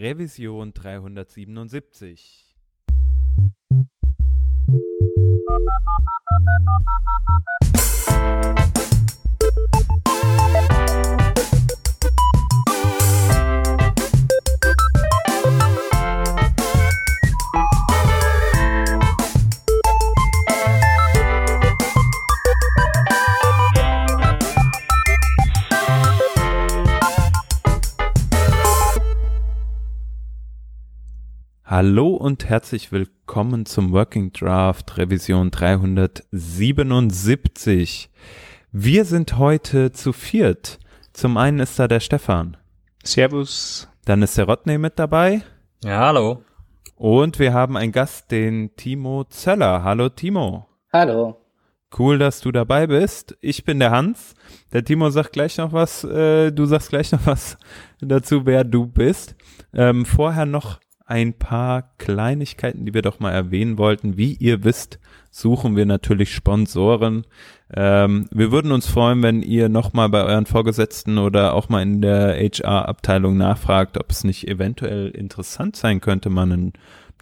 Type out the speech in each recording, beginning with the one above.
Revision 377. Hallo und herzlich willkommen zum Working Draft Revision 377. Wir sind heute zu viert. Zum einen ist da der Stefan. Servus. Dann ist der Rodney mit dabei. Ja, hallo. Und wir haben einen Gast, den Timo Zöller. Hallo Timo. Hallo. Cool, dass du dabei bist. Ich bin der Hans. Der Timo sagt gleich noch was, äh, du sagst gleich noch was dazu, wer du bist. Ähm, vorher noch ein paar Kleinigkeiten, die wir doch mal erwähnen wollten. Wie ihr wisst, suchen wir natürlich Sponsoren. Ähm, wir würden uns freuen, wenn ihr nochmal bei euren Vorgesetzten oder auch mal in der HR-Abteilung nachfragt, ob es nicht eventuell interessant sein könnte, mal ein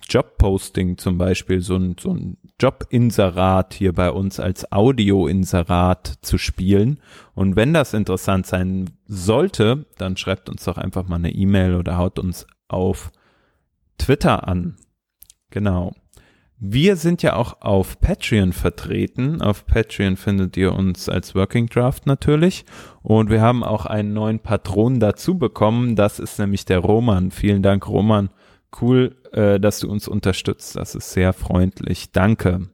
Jobposting zum Beispiel, so ein, so ein Jobinserat hier bei uns als Audioinserat zu spielen. Und wenn das interessant sein sollte, dann schreibt uns doch einfach mal eine E-Mail oder haut uns auf Twitter an. Genau. Wir sind ja auch auf Patreon vertreten. Auf Patreon findet ihr uns als Working Draft natürlich. Und wir haben auch einen neuen Patron dazu bekommen. Das ist nämlich der Roman. Vielen Dank, Roman. Cool, äh, dass du uns unterstützt. Das ist sehr freundlich. Danke.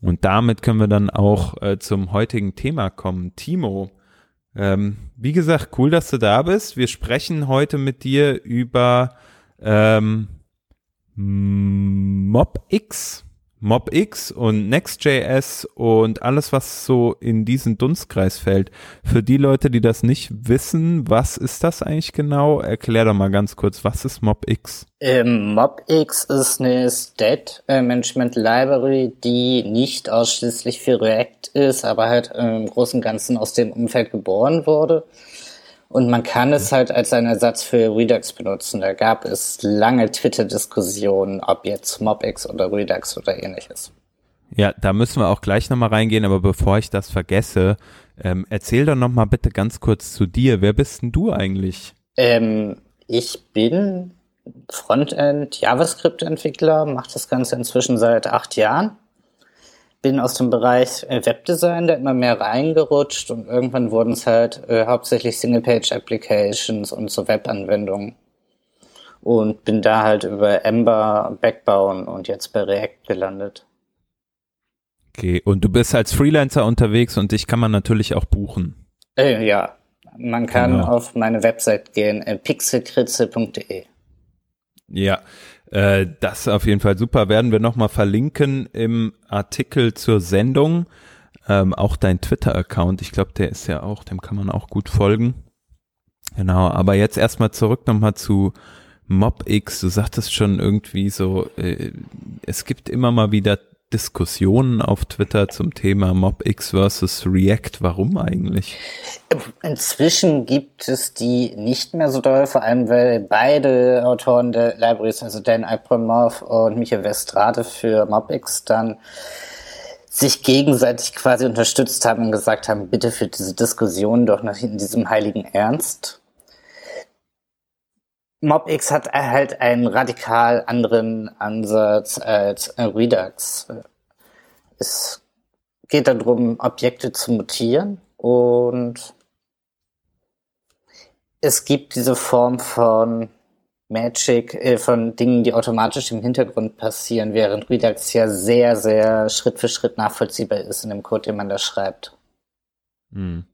Und damit können wir dann auch äh, zum heutigen Thema kommen. Timo, ähm, wie gesagt, cool, dass du da bist. Wir sprechen heute mit dir über ähm, MobX, MobX und Next.js und alles, was so in diesen Dunstkreis fällt. Für die Leute, die das nicht wissen, was ist das eigentlich genau? Erklär doch mal ganz kurz, was ist MobX? Ähm, MobX ist eine State Management Library, die nicht ausschließlich für React ist, aber halt im Großen und Ganzen aus dem Umfeld geboren wurde. Und man kann es halt als einen Ersatz für Redux benutzen. Da gab es lange Twitter-Diskussionen, ob jetzt MobX oder Redux oder ähnliches. Ja, da müssen wir auch gleich nochmal reingehen, aber bevor ich das vergesse, ähm, erzähl doch nochmal bitte ganz kurz zu dir. Wer bist denn du eigentlich? Ähm, ich bin Frontend JavaScript-Entwickler, mache das Ganze inzwischen seit acht Jahren bin aus dem Bereich äh, Webdesign da immer mehr reingerutscht und irgendwann wurden es halt äh, hauptsächlich Single-Page-Applications und so Webanwendungen. Und bin da halt über Ember, Backbone und jetzt bei React gelandet. Okay, und du bist als Freelancer unterwegs und dich kann man natürlich auch buchen. Äh, ja, man kann genau. auf meine Website gehen, äh, pixelkritze.de. Ja, äh, das auf jeden Fall super. Werden wir nochmal verlinken im Artikel zur Sendung. Ähm, auch dein Twitter-Account, ich glaube, der ist ja auch, dem kann man auch gut folgen. Genau, aber jetzt erstmal zurück nochmal zu MobX. Du sagtest schon irgendwie so, äh, es gibt immer mal wieder Diskussionen auf Twitter zum Thema MobX versus React. Warum eigentlich? Inzwischen gibt es die nicht mehr so doll, vor allem weil beide Autoren der Libraries, also Dan Abramov und Michael Westrade für MobX dann sich gegenseitig quasi unterstützt haben und gesagt haben, bitte für diese Diskussion doch noch in diesem heiligen Ernst. MobX hat halt einen radikal anderen Ansatz als Redux. Es geht darum, Objekte zu mutieren und es gibt diese Form von Magic, äh, von Dingen, die automatisch im Hintergrund passieren, während Redux ja sehr, sehr Schritt für Schritt nachvollziehbar ist in dem Code, den man da schreibt. Hm.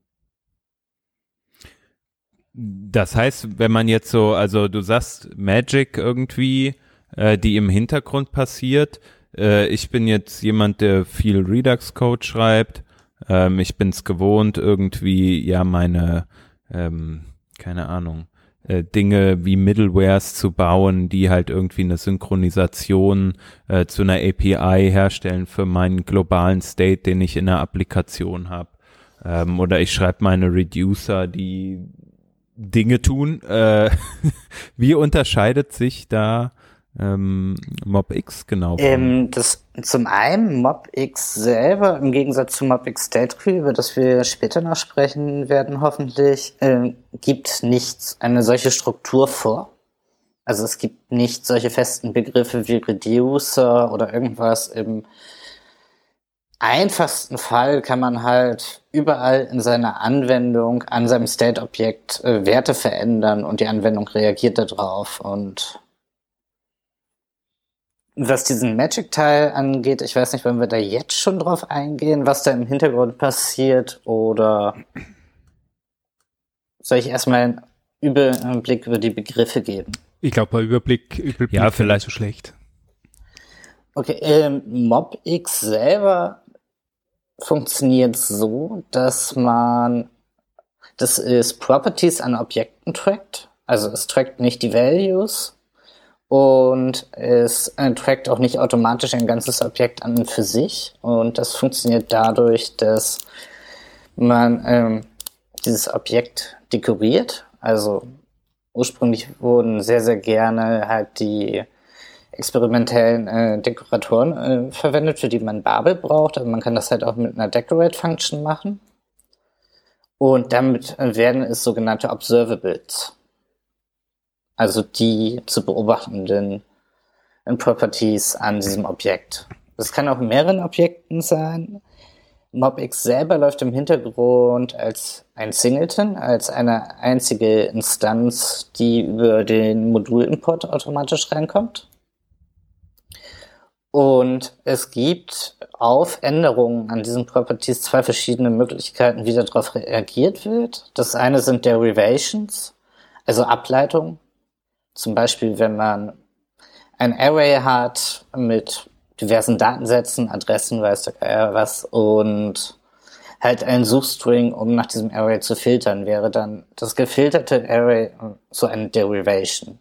Das heißt, wenn man jetzt so, also du sagst Magic irgendwie, äh, die im Hintergrund passiert. Äh, ich bin jetzt jemand, der viel Redux-Code schreibt. Ähm, ich bin es gewohnt, irgendwie ja meine, ähm, keine Ahnung, äh, Dinge wie Middlewares zu bauen, die halt irgendwie eine Synchronisation äh, zu einer API herstellen für meinen globalen State, den ich in der Applikation habe. Ähm, oder ich schreibe meine Reducer, die Dinge tun. Äh, wie unterscheidet sich da ähm, MobX genau? Ähm, das, zum einen MobX selber im Gegensatz zu MobX State Crew, über das wir später noch sprechen werden hoffentlich, äh, gibt nicht eine solche Struktur vor. Also es gibt nicht solche festen Begriffe wie Reducer oder irgendwas im einfachsten Fall kann man halt überall in seiner Anwendung an seinem State-Objekt äh, Werte verändern und die Anwendung reagiert darauf. Und was diesen Magic-Teil angeht, ich weiß nicht, wollen wir da jetzt schon drauf eingehen, was da im Hintergrund passiert oder soll ich erstmal einen Überblick über die Begriffe geben? Ich glaube, ein Überblick, Überblick ja, vielleicht so schlecht. Okay, ähm, MobX selber funktioniert so, dass man, das ist Properties an Objekten trackt. Also es trackt nicht die Values und es äh, trackt auch nicht automatisch ein ganzes Objekt an für sich. Und das funktioniert dadurch, dass man ähm, dieses Objekt dekoriert. Also ursprünglich wurden sehr, sehr gerne halt die experimentellen äh, Dekoratoren äh, verwendet, für die man Babel braucht. Aber man kann das halt auch mit einer Decorate-Function machen. Und damit werden es sogenannte Observables. Also die zu beobachtenden Properties an diesem Objekt. Das kann auch in mehreren Objekten sein. MobX selber läuft im Hintergrund als ein Singleton, als eine einzige Instanz, die über den Modulimport automatisch reinkommt. Und es gibt auf Änderungen an diesen Properties zwei verschiedene Möglichkeiten, wie darauf reagiert wird. Das eine sind Derivations, also Ableitungen. Zum Beispiel, wenn man ein Array hat mit diversen Datensätzen, Adressen, weiß der Geier was, und halt ein Suchstring, um nach diesem Array zu filtern, wäre dann das gefilterte Array so eine Derivation.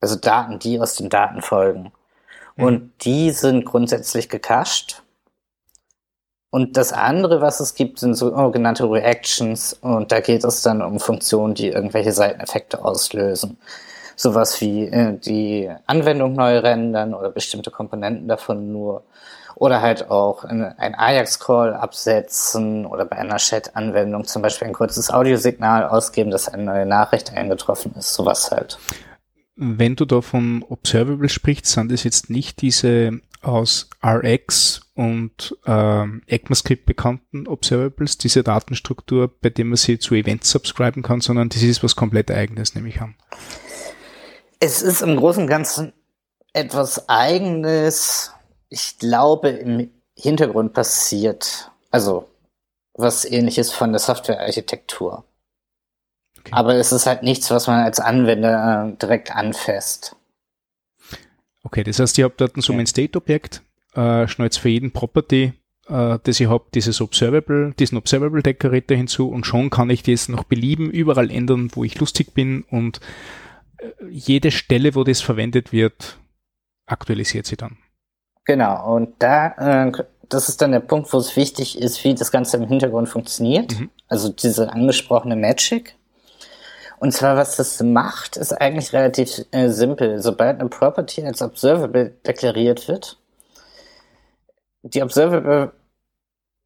Also Daten, die aus den Daten folgen. Mhm. Und die sind grundsätzlich gecached. Und das andere, was es gibt, sind sogenannte Reactions. Und da geht es dann um Funktionen, die irgendwelche Seiteneffekte auslösen. Sowas wie äh, die Anwendung neu rendern oder bestimmte Komponenten davon nur. Oder halt auch ein Ajax-Call absetzen oder bei einer Chat-Anwendung zum Beispiel ein kurzes Audiosignal ausgeben, dass eine neue Nachricht eingetroffen ist. Sowas halt. Wenn du da von Observable sprichst, sind es jetzt nicht diese aus RX und ähm, ECMAScript bekannten Observables, diese Datenstruktur, bei dem man sie zu Events subscriben kann, sondern das ist was komplett eigenes, nehme ich an. Es ist im Großen und Ganzen etwas eigenes, ich glaube, im Hintergrund passiert, also was ähnliches von der Softwarearchitektur. Okay. Aber es ist halt nichts, was man als Anwender äh, direkt anfasst. Okay, das heißt, ihr habt dort so ein State-Objekt, äh, schnallt für jeden Property, äh, das ich habe, dieses Observable, diesen Observable Decorator hinzu und schon kann ich das noch belieben, überall ändern, wo ich lustig bin und äh, jede Stelle, wo das verwendet wird, aktualisiert sie dann. Genau, und da, äh, das ist dann der Punkt, wo es wichtig ist, wie das Ganze im Hintergrund funktioniert. Mhm. Also diese angesprochene Magic. Und zwar, was das macht, ist eigentlich relativ äh, simpel. Sobald eine Property als Observable deklariert wird, die Observable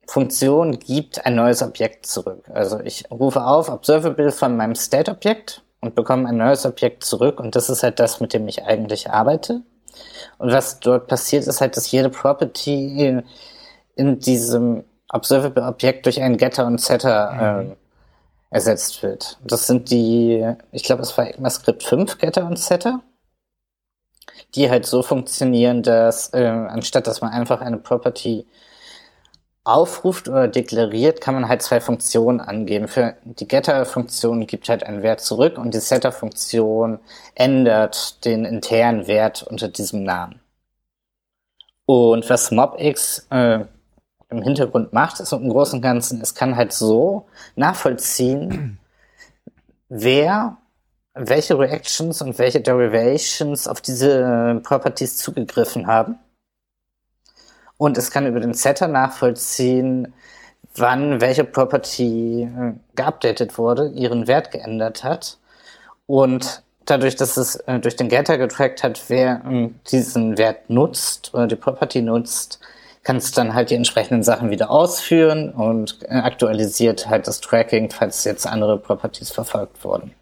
Funktion gibt ein neues Objekt zurück. Also ich rufe auf Observable von meinem State-Objekt und bekomme ein neues Objekt zurück und das ist halt das, mit dem ich eigentlich arbeite. Und was dort passiert, ist halt, dass jede Property in diesem Observable-Objekt durch einen Getter und Setter mhm. äh, ersetzt wird. Das sind die, ich glaube, es war ECMAScript 5 Getter und Setter, die halt so funktionieren, dass äh, anstatt dass man einfach eine Property aufruft oder deklariert, kann man halt zwei Funktionen angeben. Für die Getter-Funktion gibt halt einen Wert zurück und die Setter-Funktion ändert den internen Wert unter diesem Namen. Und was MobX äh, im Hintergrund macht, ist im Großen und Ganzen, es kann halt so nachvollziehen, wer welche Reactions und welche Derivations auf diese Properties zugegriffen haben. Und es kann über den Setter nachvollziehen, wann welche Property äh, geupdatet wurde, ihren Wert geändert hat. Und dadurch, dass es äh, durch den Getter getrackt hat, wer äh, diesen Wert nutzt oder die Property nutzt, kann es dann halt die entsprechenden Sachen wieder ausführen und äh, aktualisiert halt das Tracking, falls jetzt andere Properties verfolgt wurden.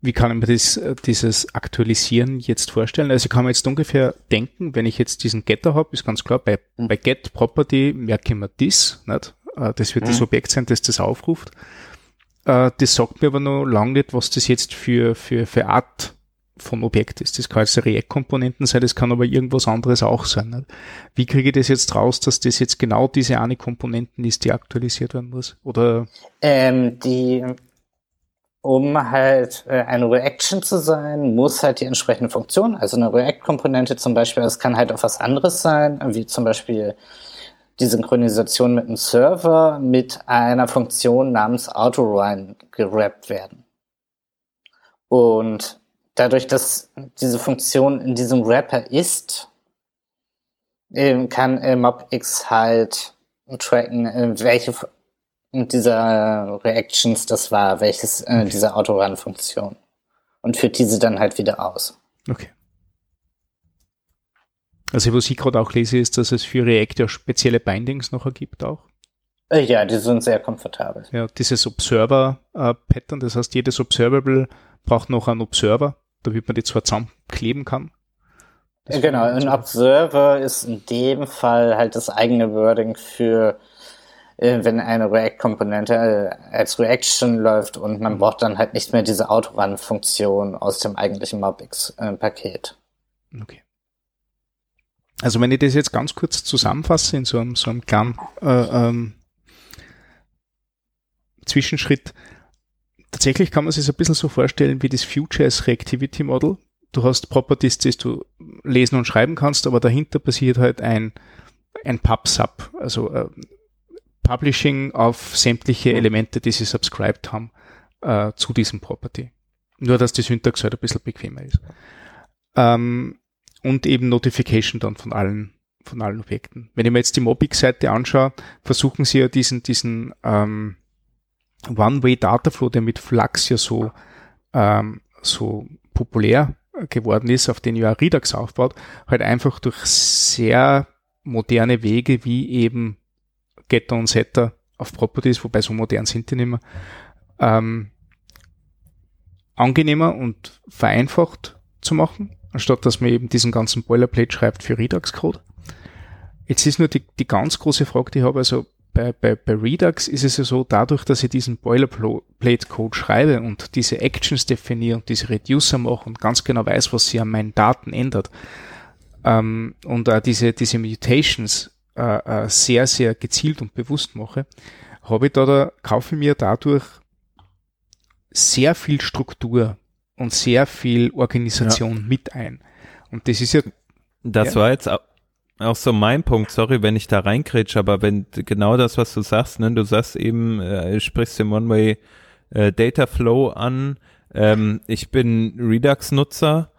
Wie kann ich mir das, äh, dieses Aktualisieren jetzt vorstellen? Also ich kann mir jetzt ungefähr denken, wenn ich jetzt diesen Getter habe, ist ganz klar, bei, mhm. bei Get Property merke ich mir das, nicht? Äh, das wird mhm. das Objekt sein, das das aufruft. Das sagt mir aber noch lange nicht, was das jetzt für, für, für Art von Objekt ist. Das kann jetzt React-Komponenten sein, das kann aber irgendwas anderes auch sein. Wie kriege ich das jetzt raus, dass das jetzt genau diese eine Komponenten ist, die aktualisiert werden muss? Oder? Ähm, die, um halt äh, eine Reaction zu sein, muss halt die entsprechende Funktion, also eine React-Komponente zum Beispiel, das kann halt auch was anderes sein, wie zum Beispiel die Synchronisation mit einem Server mit einer Funktion namens Autorun gerappt werden. Und dadurch, dass diese Funktion in diesem Wrapper ist, ähm, kann äh, MobX halt tracken, äh, welche dieser Reactions das war, welches äh, dieser Autorun-Funktion. Und führt diese dann halt wieder aus. Okay. Also was ich gerade auch lese, ist, dass es für React ja spezielle Bindings noch ergibt auch. Ja, die sind sehr komfortabel. Ja, dieses Observer-Pattern, das heißt, jedes Observable braucht noch einen Observer, damit man die zwar zusammenkleben kann. Das genau, ein Observer ist in dem Fall halt das eigene Wording für, äh, wenn eine React-Komponente äh, als Reaction läuft und man mhm. braucht dann halt nicht mehr diese Autorun-Funktion aus dem eigentlichen Mobix-Paket. Okay. Also wenn ich das jetzt ganz kurz zusammenfasse in so einem, so einem kleinen äh, ähm, Zwischenschritt, tatsächlich kann man sich das ein bisschen so vorstellen wie das Future Reactivity Model. Du hast Properties, die du lesen und schreiben kannst, aber dahinter passiert halt ein, ein PubSub, also äh, Publishing auf sämtliche Elemente, die sie subscribed haben äh, zu diesem Property. Nur, dass die Syntax halt ein bisschen bequemer ist. Ähm, und eben Notification dann von allen, von allen Objekten. Wenn ich mir jetzt die Mobix-Seite anschaue, versuchen sie ja diesen, diesen ähm, One-Way-Dataflow, der mit Flux ja so, ähm, so populär geworden ist, auf den ja Redux aufbaut, halt einfach durch sehr moderne Wege wie eben Getter und Setter auf Properties, wobei so modern sind die nicht mehr, ähm, angenehmer und vereinfacht zu machen, anstatt dass man eben diesen ganzen Boilerplate schreibt für Redux-Code. Jetzt ist nur die, die ganz große Frage, die ich habe, also bei, bei, bei Redux ist es ja so, dadurch, dass ich diesen Boilerplate-Code schreibe und diese Actions definiere und diese Reducer mache und ganz genau weiß, was sie an meinen Daten ändert ähm, und äh, diese, diese Mutations äh, äh, sehr, sehr gezielt und bewusst mache, habe ich da, da, kaufe mir dadurch sehr viel Struktur und sehr viel Organisation ja. mit ein. Und das ist ja. Das ja. war jetzt auch so mein Punkt, sorry, wenn ich da reinkrätsche, aber wenn genau das, was du sagst, ne, du sagst eben, äh, sprichst den One-Way äh, Data Flow an. Ähm, ich bin Redux-Nutzer,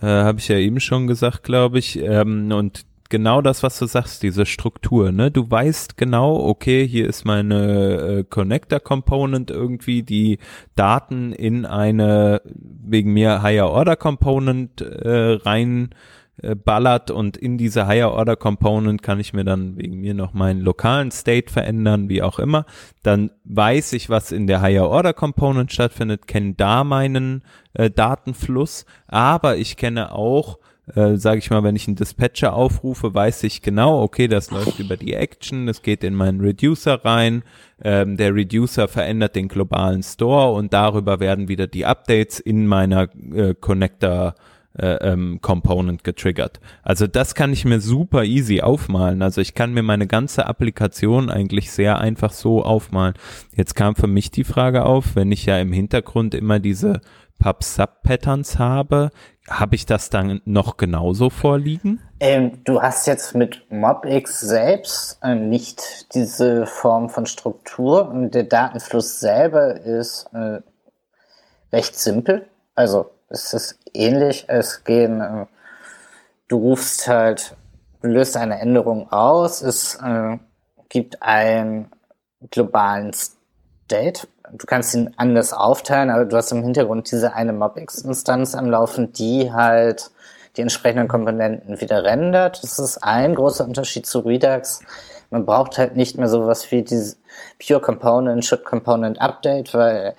äh, habe ich ja eben schon gesagt, glaube ich. Ähm, und genau das, was du sagst, diese Struktur, ne? Du weißt genau, okay, hier ist meine äh, Connector Component irgendwie, die Daten in eine wegen mir Higher Order Component äh, rein äh, ballert und in diese Higher Order Component kann ich mir dann wegen mir noch meinen lokalen State verändern, wie auch immer. Dann weiß ich, was in der Higher Order Component stattfindet, kenne da meinen äh, Datenfluss, aber ich kenne auch äh, sage ich mal, wenn ich einen Dispatcher aufrufe, weiß ich genau, okay, das läuft über die Action, es geht in meinen Reducer rein, ähm, der Reducer verändert den globalen Store und darüber werden wieder die Updates in meiner äh, Connector äh, ähm, Component getriggert. Also das kann ich mir super easy aufmalen. Also ich kann mir meine ganze Applikation eigentlich sehr einfach so aufmalen. Jetzt kam für mich die Frage auf, wenn ich ja im Hintergrund immer diese Pub-Sub-Patterns habe, habe ich das dann noch genauso vorliegen? Ähm, du hast jetzt mit MobX selbst äh, nicht diese Form von Struktur und der Datenfluss selber ist äh, recht simpel. Also es ist ähnlich. Es gehen, äh, du rufst halt, löst eine Änderung aus, es äh, gibt ein globalen State. Du kannst ihn anders aufteilen, aber du hast im Hintergrund diese eine MobX-Instanz anlaufen, die halt die entsprechenden Komponenten wieder rendert. Das ist ein großer Unterschied zu Redux. Man braucht halt nicht mehr sowas wie diese Pure Component, Should Component Update, weil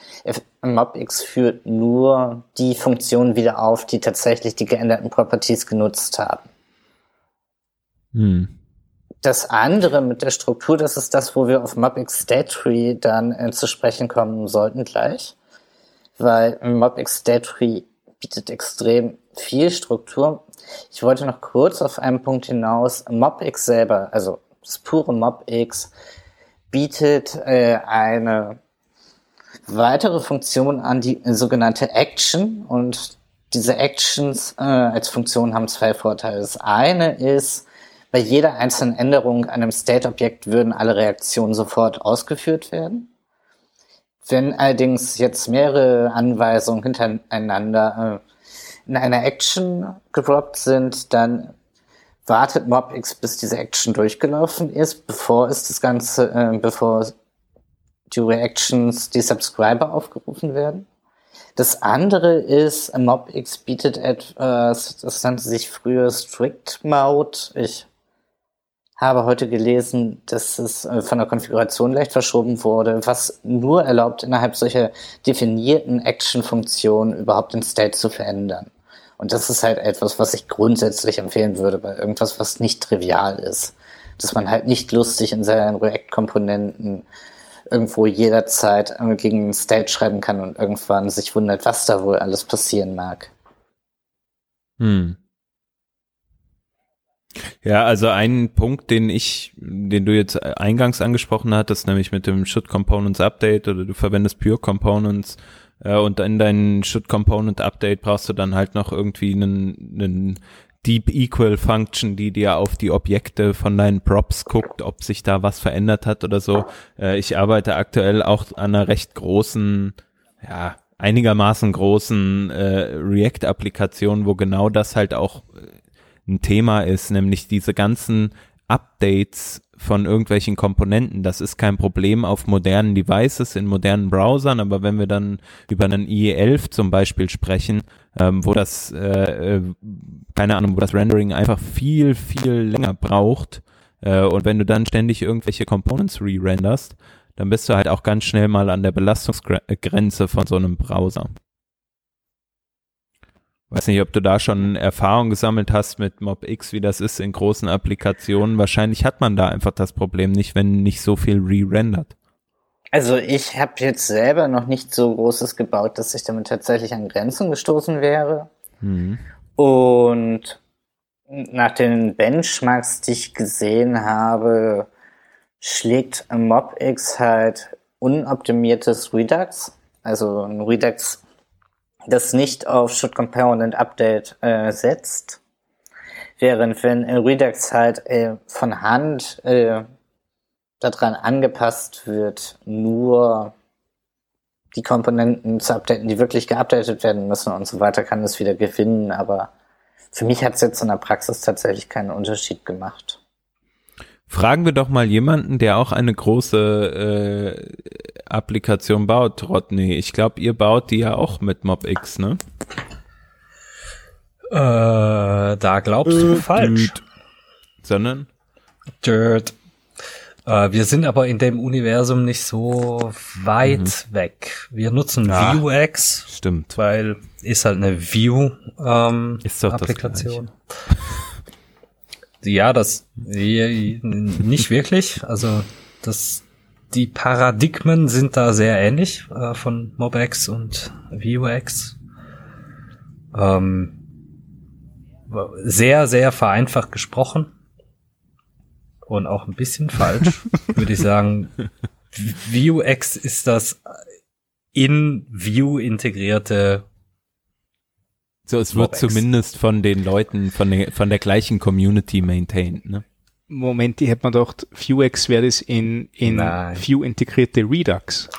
MobX führt nur die Funktionen wieder auf, die tatsächlich die geänderten Properties genutzt haben. Hm. Das andere mit der Struktur, das ist das, wo wir auf MobX State Tree dann äh, zu sprechen kommen sollten gleich. Weil MobX State Tree bietet extrem viel Struktur. Ich wollte noch kurz auf einen Punkt hinaus. MobX selber, also das pure MobX, bietet äh, eine weitere Funktion an, die sogenannte Action. Und diese Actions äh, als Funktion haben zwei Vorteile. Das eine ist, bei jeder einzelnen Änderung an einem State-Objekt würden alle Reaktionen sofort ausgeführt werden. Wenn allerdings jetzt mehrere Anweisungen hintereinander äh, in einer Action gedroppt sind, dann wartet MobX, bis diese Action durchgelaufen ist, bevor es das Ganze, äh, bevor die Reactions, die Subscriber aufgerufen werden. Das andere ist, MobX bietet etwas, das nannte sich früher Strict Mode. Ich habe heute gelesen, dass es äh, von der Konfiguration leicht verschoben wurde, was nur erlaubt, innerhalb solcher definierten Action-Funktionen überhaupt den State zu verändern. Und das ist halt etwas, was ich grundsätzlich empfehlen würde bei irgendwas, was nicht trivial ist. Dass man halt nicht lustig in seinen React-Komponenten irgendwo jederzeit gegen den State schreiben kann und irgendwann sich wundert, was da wohl alles passieren mag. Hm. Ja, also ein Punkt, den ich, den du jetzt eingangs angesprochen hattest, nämlich mit dem Should Components Update oder du verwendest Pure Components äh, und in deinem Should Component Update brauchst du dann halt noch irgendwie einen, einen Deep Equal Function, die dir auf die Objekte von deinen Props guckt, ob sich da was verändert hat oder so. Äh, ich arbeite aktuell auch an einer recht großen, ja, einigermaßen großen äh, React-Applikation, wo genau das halt auch ein Thema ist, nämlich diese ganzen Updates von irgendwelchen Komponenten. Das ist kein Problem auf modernen Devices, in modernen Browsern, aber wenn wir dann über einen IE11 zum Beispiel sprechen, ähm, wo das, äh, äh, keine Ahnung, wo das Rendering einfach viel, viel länger braucht, äh, und wenn du dann ständig irgendwelche Components re-renderst, dann bist du halt auch ganz schnell mal an der Belastungsgrenze von so einem Browser. Weiß nicht, ob du da schon Erfahrung gesammelt hast mit MobX, wie das ist in großen Applikationen. Wahrscheinlich hat man da einfach das Problem nicht, wenn nicht so viel re-rendert. Also ich habe jetzt selber noch nicht so Großes gebaut, dass ich damit tatsächlich an Grenzen gestoßen wäre. Mhm. Und nach den Benchmarks, die ich gesehen habe, schlägt MobX halt unoptimiertes Redux. Also ein Redux das nicht auf Should Component Update äh, setzt. Während wenn Redux halt äh, von Hand äh, daran angepasst wird, nur die Komponenten zu updaten, die wirklich geupdatet werden müssen und so weiter, kann es wieder gewinnen. Aber für mich hat es jetzt in der Praxis tatsächlich keinen Unterschied gemacht. Fragen wir doch mal jemanden, der auch eine große äh, Applikation baut, Rodney. Ich glaube, ihr baut die ja auch mit MobX, ne? Äh, da glaubst du äh, falsch. Dude. Sondern? Dirt. Äh, wir sind aber in dem Universum nicht so weit mhm. weg. Wir nutzen ja, Vuex. Stimmt. Weil ist halt eine View-Applikation. Ähm, ja, das nicht wirklich. Also das die Paradigmen sind da sehr ähnlich äh, von MobX und Vuex. Ähm, sehr, sehr vereinfacht gesprochen und auch ein bisschen falsch, würde ich sagen. Vuex ist das in Vue integrierte so, es wird zumindest von den Leuten von der, von der gleichen Community maintained, ne? Moment, ich hätte mir gedacht, Vuex wäre das in, in Vue integrierte Redux.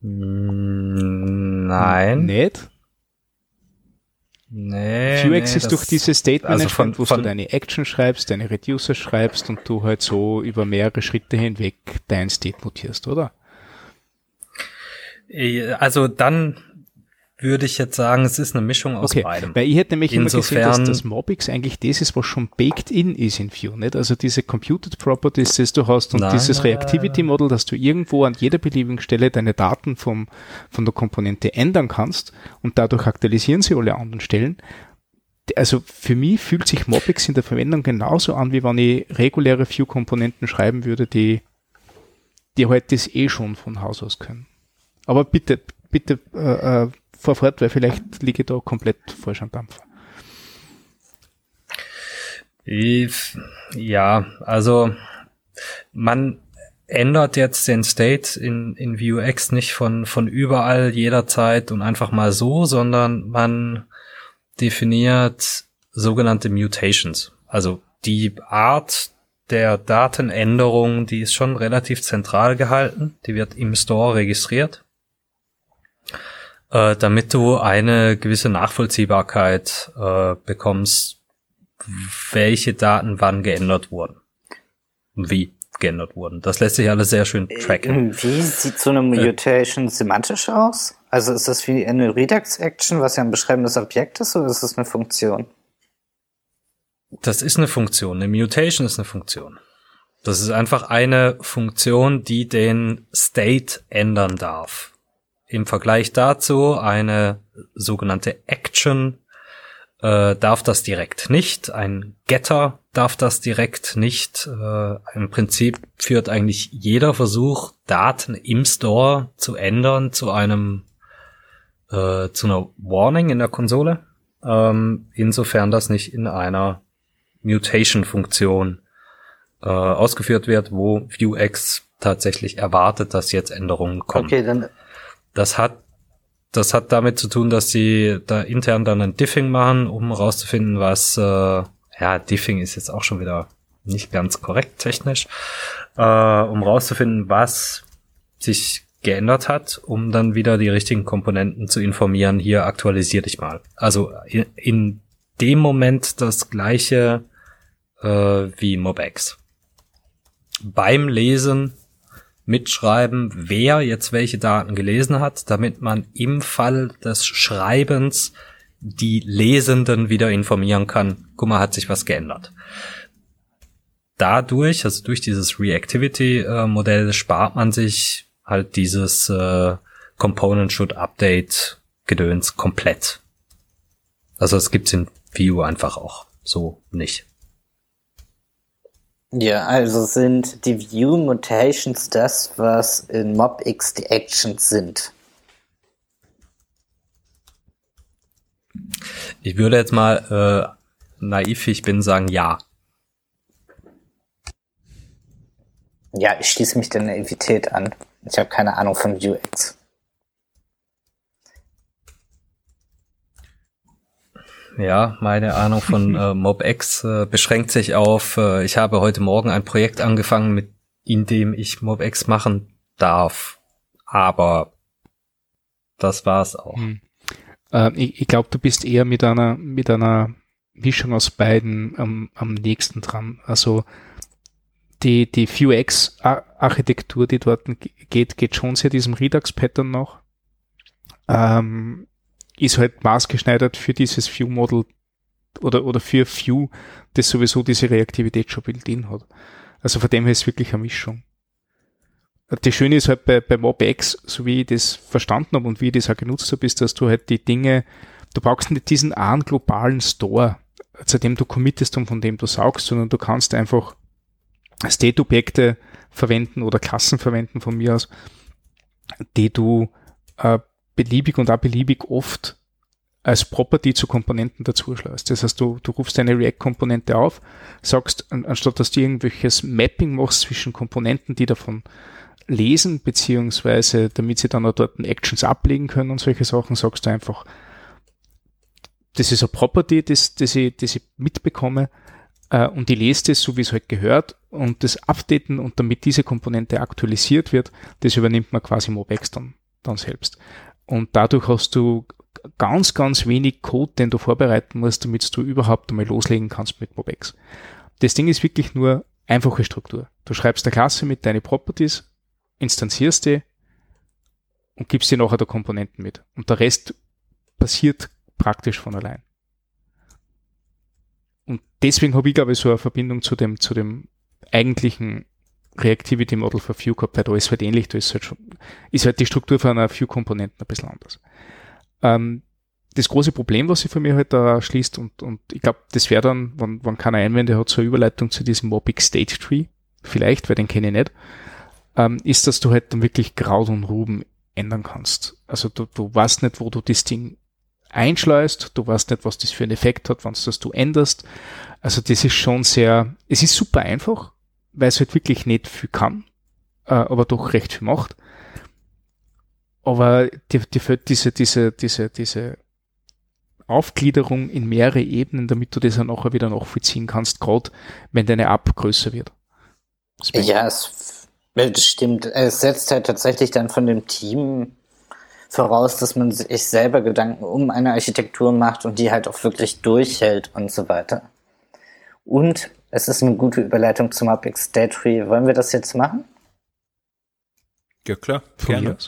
Hm, nein. Nicht? Nee. Vuex nee, ist durch dieses State also Management, von- wo von- du deine Action schreibst, deine Reducer schreibst und du halt so über mehrere Schritte hinweg dein State mutierst, oder? Äh, Also dann würde ich jetzt sagen, es ist eine Mischung aus Okay, beidem. weil ich hätte nämlich immer gesehen, dass Insofern- das Mobix eigentlich das ist, was schon baked in ist in Vue, nicht? Also diese Computed Properties, das du hast und Nein. dieses Reactivity Model, dass du irgendwo an jeder beliebigen Stelle deine Daten vom, von der Komponente ändern kannst und dadurch aktualisieren sie alle anderen Stellen. Also für mich fühlt sich Mobix in der Verwendung genauso an, wie wenn ich reguläre Vue-Komponenten schreiben würde, die, die halt das eh schon von Haus aus können. Aber bitte, bitte äh, äh, fahr fort, weil vielleicht liege ich da komplett falsch am Dampfer. Ja, also man ändert jetzt den State in, in Vuex nicht von, von überall jederzeit und einfach mal so, sondern man definiert sogenannte Mutations. Also die Art der Datenänderung, die ist schon relativ zentral gehalten. Die wird im Store registriert, äh, damit du eine gewisse Nachvollziehbarkeit äh, bekommst, welche Daten wann geändert wurden. Wie geändert wurden. Das lässt sich alles sehr schön tracken. Wie sieht so eine Mutation semantisch aus? Also ist das wie eine Redux-Action, was ja ein beschreibendes Objekt ist, oder ist das eine Funktion? Das ist eine Funktion. Eine Mutation ist eine Funktion. Das ist einfach eine Funktion, die den State ändern darf. Im Vergleich dazu eine sogenannte Action äh, darf das direkt nicht. Ein Getter darf das direkt nicht. Äh, Im Prinzip führt eigentlich jeder Versuch, Daten im Store zu ändern zu einem äh, zu einer Warning in der Konsole. Ähm, insofern das nicht in einer Mutation-Funktion äh, ausgeführt wird, wo Vuex tatsächlich erwartet, dass jetzt Änderungen kommen. Okay, dann Das hat das hat damit zu tun, dass sie da intern dann ein Diffing machen, um rauszufinden, was äh, ja Diffing ist jetzt auch schon wieder nicht ganz korrekt technisch, äh, um rauszufinden, was sich geändert hat, um dann wieder die richtigen Komponenten zu informieren. Hier aktualisier dich mal. Also in, in dem Moment das gleiche äh, wie MobX. Beim Lesen mitschreiben, wer jetzt welche Daten gelesen hat, damit man im Fall des Schreibens die Lesenden wieder informieren kann, guck mal, hat sich was geändert. Dadurch, also durch dieses Reactivity-Modell, spart man sich halt dieses äh, Component Should Update Gedöns komplett. Also es gibt's in Vue einfach auch so nicht. Ja, also sind die View Mutations das, was in MobX die Actions sind. Ich würde jetzt mal äh, naiv, ich bin, sagen ja. Ja, ich schließe mich der Naivität an. Ich habe keine Ahnung von Vuex. Ja, meine Ahnung von äh, MobX äh, beschränkt sich auf, äh, ich habe heute Morgen ein Projekt angefangen, mit in dem ich MobX machen darf. Aber das war's auch. Hm. Äh, ich ich glaube, du bist eher mit einer, mit einer Mischung aus beiden am, am nächsten dran. Also die, die Vuex-Architektur, die dort geht, geht schon sehr diesem Redux-Pattern noch. Ähm, ist halt maßgeschneidert für dieses View-Model oder, oder für View, das sowieso diese Reaktivität schon built-in hat. Also von dem her ist wirklich eine Mischung. Das Schöne ist halt bei, bei MobX, so wie ich das verstanden habe und wie ich das auch genutzt habe, ist, dass du halt die Dinge, du brauchst nicht diesen einen globalen Store, zu dem du committest und von dem du saugst, sondern du kannst einfach State-Objekte verwenden oder Klassen verwenden von mir aus, die du äh, beliebig und auch beliebig oft als Property zu Komponenten dazuschleust. Das heißt, du, du rufst eine React-Komponente auf, sagst, an, anstatt dass du irgendwelches Mapping machst zwischen Komponenten, die davon lesen, beziehungsweise damit sie dann auch dort Actions ablegen können und solche Sachen, sagst du einfach, das ist eine Property, das, das, ich, das ich mitbekomme äh, und ich lese das so, wie es halt gehört und das updaten und damit diese Komponente aktualisiert wird, das übernimmt man quasi MobX dann, dann selbst. Und dadurch hast du ganz, ganz wenig Code, den du vorbereiten musst, damit du überhaupt einmal loslegen kannst mit MobX. Das Ding ist wirklich nur einfache Struktur. Du schreibst eine Klasse mit deinen Properties, instanzierst die und gibst dir nachher der Komponenten mit. Und der Rest passiert praktisch von allein. Und deswegen habe ich, glaube ich, so eine Verbindung zu dem, zu dem eigentlichen Reactivity Model für View gehabt, weil da ist halt ähnlich, da ist halt schon, ist halt die Struktur von einer View-Komponenten ein bisschen anders. Ähm, das große Problem, was sich für mich halt da schließt, und, und ich glaube, das wäre dann, wenn, wenn keiner Einwände hat, eine Überleitung zu diesem Mobic State Tree, vielleicht, weil den kenne ich nicht, ähm, ist, dass du halt dann wirklich Kraut und Ruben ändern kannst. Also du, du weißt nicht, wo du das Ding einschleust, du weißt nicht, was das für einen Effekt hat, wenn das du änderst. Also das ist schon sehr, es ist super einfach, weil es halt wirklich nicht viel kann, äh, aber doch recht viel macht. Aber dir, dir fällt diese, diese, diese, diese Aufgliederung in mehrere Ebenen, damit du das dann nachher wieder nachvollziehen kannst, gerade wenn deine App größer wird. Ja, es, das stimmt. Es setzt halt tatsächlich dann von dem Team voraus, dass man sich selber Gedanken um eine Architektur macht und die halt auch wirklich durchhält und so weiter. Und es ist eine gute Überleitung zum Apex State Tree. Wollen wir das jetzt machen? Ja, klar. Gerne.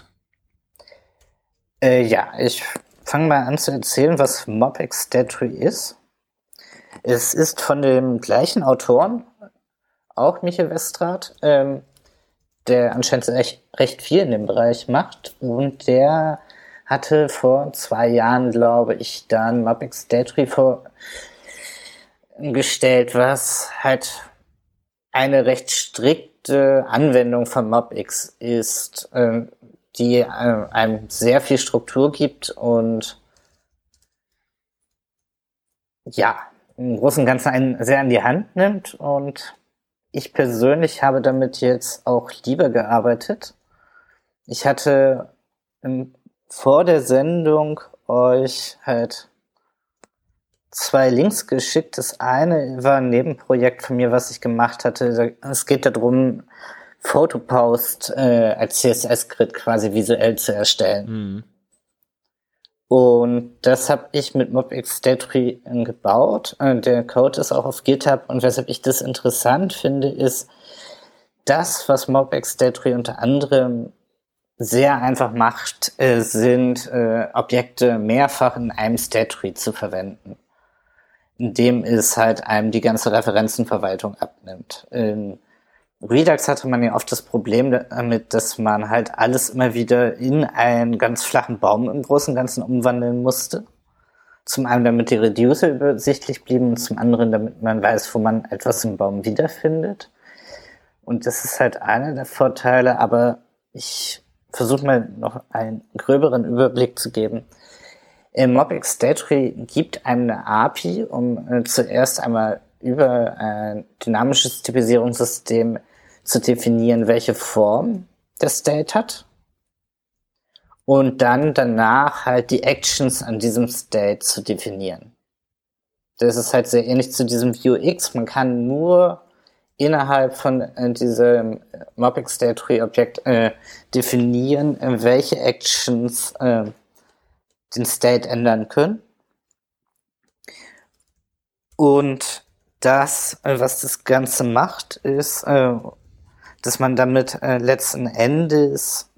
Äh, ja, ich fange mal an zu erzählen, was Mopex State Tree ist. Es ist von dem gleichen Autoren, auch Michael Westrat, ähm, der anscheinend recht, recht viel in dem Bereich macht. Und der hatte vor zwei Jahren, glaube ich, dann Mopex State Tree vor, gestellt, was halt eine recht strikte Anwendung von MobX ist, äh, die äh, einem sehr viel Struktur gibt und ja, im Großen und Ganzen einen sehr an die Hand nimmt und ich persönlich habe damit jetzt auch lieber gearbeitet. Ich hatte ähm, vor der Sendung euch halt zwei Links geschickt. Das eine war ein Nebenprojekt von mir, was ich gemacht hatte. Es geht darum, Photopost äh, als CSS-Grid quasi visuell zu erstellen. Mhm. Und das habe ich mit MobX Statry gebaut. Äh, der Code ist auch auf GitHub und weshalb ich das interessant finde, ist, das, was MobX Statry unter anderem sehr einfach macht, äh, sind äh, Objekte mehrfach in einem State zu verwenden indem es halt einem die ganze Referenzenverwaltung abnimmt. In Redux hatte man ja oft das Problem damit, dass man halt alles immer wieder in einen ganz flachen Baum im Großen und Ganzen umwandeln musste. Zum einen, damit die Reducer übersichtlich blieben und zum anderen, damit man weiß, wo man etwas im Baum wiederfindet. Und das ist halt einer der Vorteile, aber ich versuche mal noch einen gröberen Überblick zu geben. Mobix Datry gibt einem eine API, um äh, zuerst einmal über ein dynamisches Typisierungssystem zu definieren, welche Form der State hat. Und dann danach halt die Actions an diesem State zu definieren. Das ist halt sehr ähnlich zu diesem ViewX. Man kann nur innerhalb von äh, diesem Mobix State Objekt äh, definieren, äh, welche Actions äh, den State ändern können. Und das, äh, was das Ganze macht, ist, äh, dass man damit äh, letzten Endes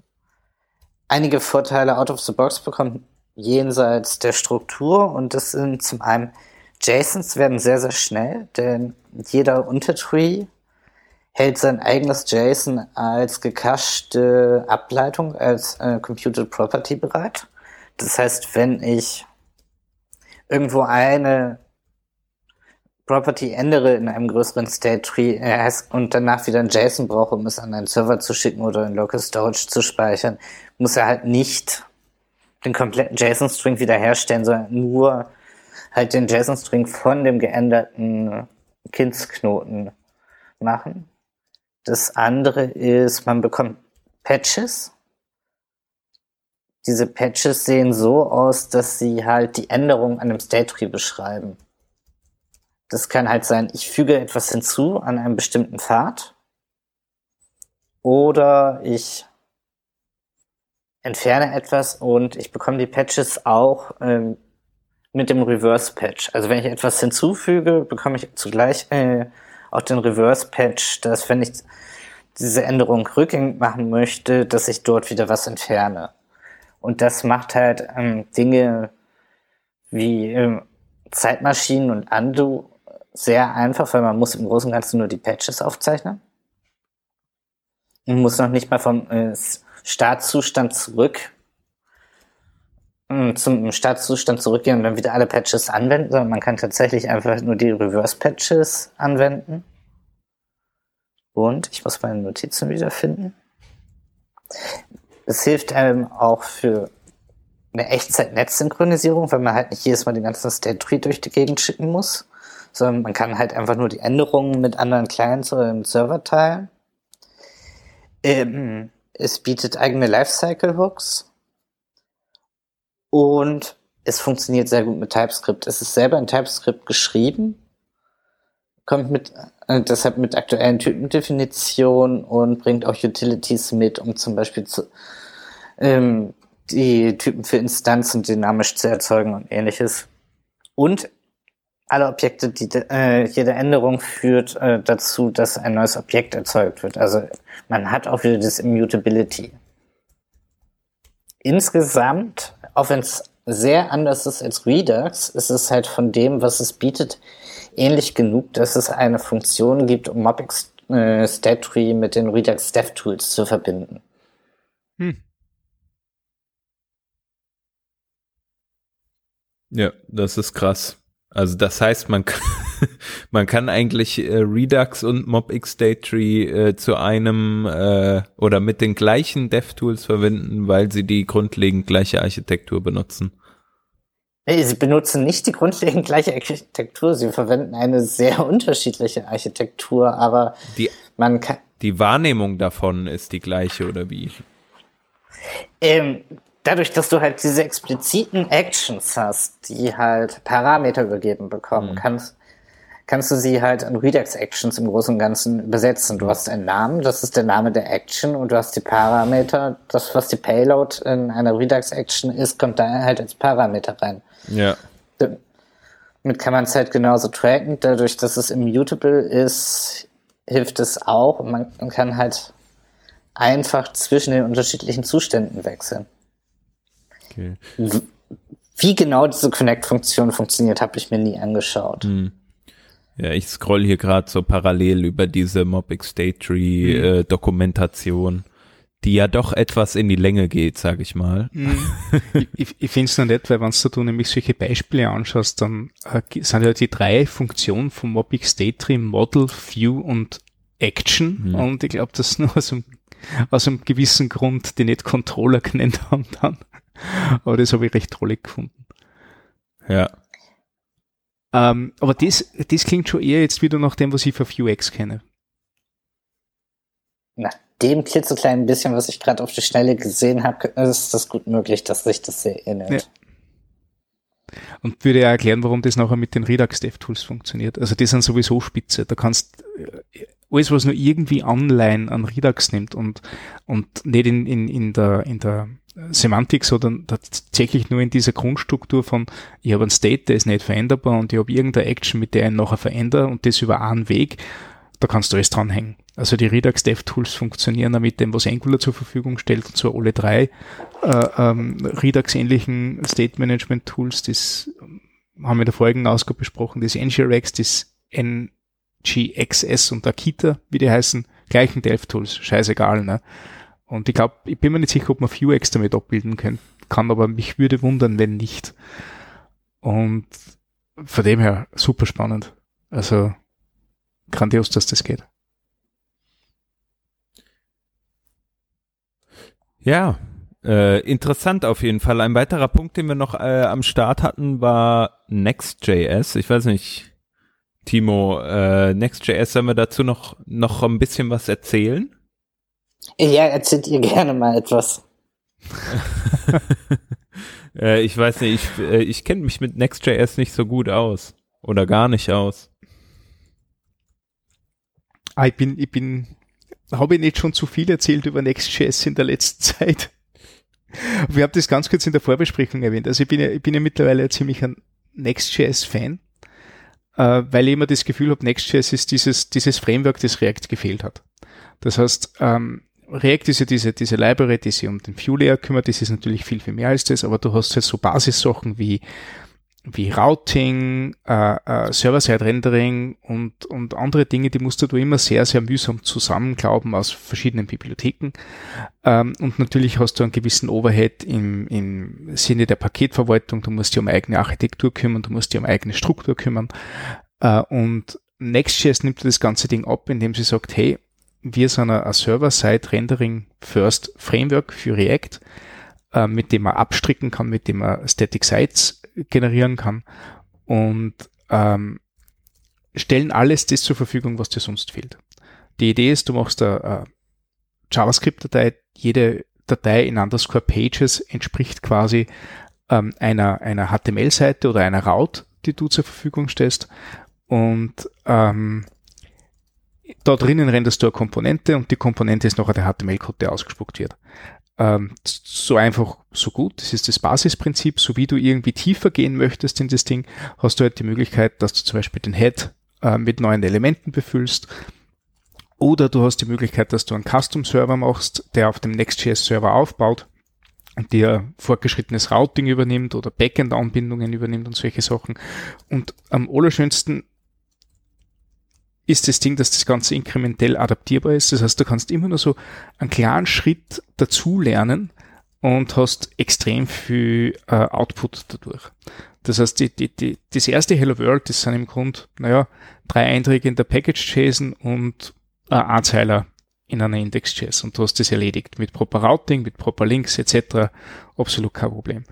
einige Vorteile out of the box bekommt, jenseits der Struktur. Und das sind zum einen JSONs werden sehr, sehr schnell, denn jeder Untertree hält sein eigenes JSON als gecachte Ableitung, als äh, Computed Property bereit. Das heißt, wenn ich irgendwo eine Property ändere in einem größeren State Tree äh, und danach wieder ein JSON brauche, um es an einen Server zu schicken oder in Local Storage zu speichern, muss er halt nicht den kompletten JSON-String wiederherstellen, sondern nur halt den JSON-String von dem geänderten Kindsknoten machen. Das andere ist, man bekommt Patches diese Patches sehen so aus, dass sie halt die Änderung an einem State Tree beschreiben. Das kann halt sein, ich füge etwas hinzu an einem bestimmten Pfad oder ich entferne etwas und ich bekomme die Patches auch ähm, mit dem Reverse Patch. Also wenn ich etwas hinzufüge, bekomme ich zugleich äh, auch den Reverse Patch, dass wenn ich diese Änderung rückgängig machen möchte, dass ich dort wieder was entferne. Und das macht halt ähm, Dinge wie ähm, Zeitmaschinen und Undo sehr einfach, weil man muss im Großen und Ganzen nur die Patches aufzeichnen. Man muss noch nicht mal vom äh, Startzustand zurück äh, zum Startzustand zurückgehen und dann wieder alle Patches anwenden, sondern man kann tatsächlich einfach nur die Reverse-Patches anwenden. Und ich muss meine Notizen wiederfinden. Es hilft einem auch für eine Echtzeit-Netz-Synchronisierung, weil man halt nicht jedes Mal den ganzen State-Tree durch die Gegend schicken muss, sondern man kann halt einfach nur die Änderungen mit anderen Clients oder dem Server teilen. Ähm, es bietet eigene Lifecycle-Hooks und es funktioniert sehr gut mit TypeScript. Es ist selber in TypeScript geschrieben kommt mit, äh, deshalb mit aktuellen Typendefinitionen und bringt auch Utilities mit, um zum Beispiel zu, ähm, die Typen für Instanzen dynamisch zu erzeugen und ähnliches. Und alle Objekte, die äh, jede Änderung führt äh, dazu, dass ein neues Objekt erzeugt wird. Also man hat auch wieder das Immutability. Insgesamt, auch wenn es sehr anders ist als Redux, ist es halt von dem, was es bietet, ähnlich genug, dass es eine Funktion gibt, um Mobix äh, Statry mit den Redux DevTools zu verbinden. Hm. Ja, das ist krass. Also das heißt, man kann, man kann eigentlich äh, Redux und MobX Daytree äh, zu einem äh, oder mit den gleichen DevTools verwenden, weil sie die grundlegend gleiche Architektur benutzen. Sie benutzen nicht die grundlegend gleiche Architektur, sie verwenden eine sehr unterschiedliche Architektur, aber die, man kann. Die Wahrnehmung davon ist die gleiche oder wie? Ähm, dadurch, dass du halt diese expliziten Actions hast, die halt Parameter übergeben bekommen, mhm. kannst, kannst du sie halt an Redux-Actions im Großen und Ganzen übersetzen. Du hast einen Namen, das ist der Name der Action und du hast die Parameter, das, was die Payload in einer Redux-Action ist, kommt da halt als Parameter rein. Ja. Damit kann man es halt genauso tracken. Dadurch, dass es immutable ist, hilft es auch und man kann halt einfach zwischen den unterschiedlichen Zuständen wechseln. Okay. Wie genau diese Connect-Funktion funktioniert, habe ich mir nie angeschaut. Hm. Ja, ich scroll hier gerade so parallel über diese Mobix State Tree hm. äh, Dokumentation die ja doch etwas in die Länge geht, sage ich mal. Mhm. ich ich finde es noch nett, weil wenn du nämlich solche Beispiele anschaust, dann äh, sind ja die drei Funktionen vom Mobix Daydream Model, View und Action. Mhm. Und ich glaube, das ist nur aus einem, aus einem gewissen Grund, die nicht Controller genannt haben dann. Aber das habe ich recht trollig gefunden. Ja. Ähm, aber das, das klingt schon eher jetzt wieder nach dem, was ich für Vuex kenne. Na, dem klitzekleinen bisschen, was ich gerade auf die Schnelle gesehen habe, ist das gut möglich, dass sich das sehr ähnelt. Ja. Und würde ja erklären, warum das nachher mit den Redux DevTools funktioniert. Also die sind sowieso spitze. Da kannst äh, alles, was nur irgendwie Anleihen an Redux nimmt und, und nicht in, in, in der, in der Semantik, sondern tatsächlich nur in dieser Grundstruktur von, ich habe einen State, der ist nicht veränderbar und ich habe irgendeine Action, mit der ich ihn nachher verändere und das über einen Weg, da kannst du alles dranhängen. Also die Redux DevTools funktionieren da mit dem, was Angular zur Verfügung stellt, und zwar alle drei äh, ähm, Redux-ähnlichen State Management Tools, das haben wir in der vorigen Ausgabe besprochen, das NGRX, das NGXS und Akita, wie die heißen, gleichen DevTools, scheißegal, ne? Und ich glaube, ich bin mir nicht sicher, ob man Vuex damit abbilden kann, kann, aber mich würde wundern, wenn nicht. Und von dem her super spannend. Also grandios, dass das geht. Ja, äh, interessant auf jeden Fall. Ein weiterer Punkt, den wir noch äh, am Start hatten, war Next.js. Ich weiß nicht, Timo, äh, Next.js, sollen wir dazu noch, noch ein bisschen was erzählen? Ja, erzählt ihr gerne mal etwas. äh, ich weiß nicht, ich, äh, ich kenne mich mit Next.js nicht so gut aus. Oder gar nicht aus. Ah, ich bin, ich bin habe ich nicht schon zu viel erzählt über Next.js in der letzten Zeit? Wir haben das ganz kurz in der Vorbesprechung erwähnt. Also ich bin ja, ich bin ja mittlerweile ziemlich ein Next.js-Fan, äh, weil ich immer das Gefühl habe, Next.js ist dieses, dieses Framework, das React gefehlt hat. Das heißt, ähm, React ist ja diese, diese Library, die sich um den View-Layer kümmert, das ist natürlich viel, viel mehr als das, aber du hast halt so Basissachen wie wie Routing, äh, äh, Server-Side-Rendering und, und andere Dinge, die musst du immer sehr, sehr mühsam zusammenglauben aus verschiedenen Bibliotheken. Ähm, und natürlich hast du einen gewissen Overhead im, im Sinne der Paketverwaltung. Du musst dich um eigene Architektur kümmern, du musst dich um eigene Struktur kümmern. Äh, und Next.js nimmt das ganze Ding ab, indem sie sagt, hey, wir sind ein Server-Side-Rendering-First Framework für React äh, mit dem man abstricken kann, mit dem man Static Sites generieren kann. Und ähm, stellen alles das zur Verfügung, was dir sonst fehlt. Die Idee ist, du machst eine JavaScript-Datei, jede Datei in underscore pages entspricht quasi ähm, einer, einer HTML-Seite oder einer Route, die du zur Verfügung stellst. Und ähm, da drinnen renderst du eine Komponente und die Komponente ist nachher der HTML-Code, der ausgespuckt wird ähm, so einfach, so gut. Das ist das Basisprinzip. So wie du irgendwie tiefer gehen möchtest in das Ding, hast du halt die Möglichkeit, dass du zum Beispiel den Head äh, mit neuen Elementen befüllst. Oder du hast die Möglichkeit, dass du einen Custom-Server machst, der auf dem Next.js-Server aufbaut und dir fortgeschrittenes Routing übernimmt oder Backend-Anbindungen übernimmt und solche Sachen. Und am allerschönsten ist das Ding, dass das Ganze inkrementell adaptierbar ist. Das heißt, du kannst immer nur so einen kleinen Schritt dazu lernen und hast extrem viel äh, Output dadurch. Das heißt, die, die, die, das erste Hello World, das sind im Grunde, naja, drei Einträge in der Package-JSON und ein Anzeiler in einer Index.js und du hast das erledigt mit proper Routing, mit proper Links etc. Absolut kein Problem.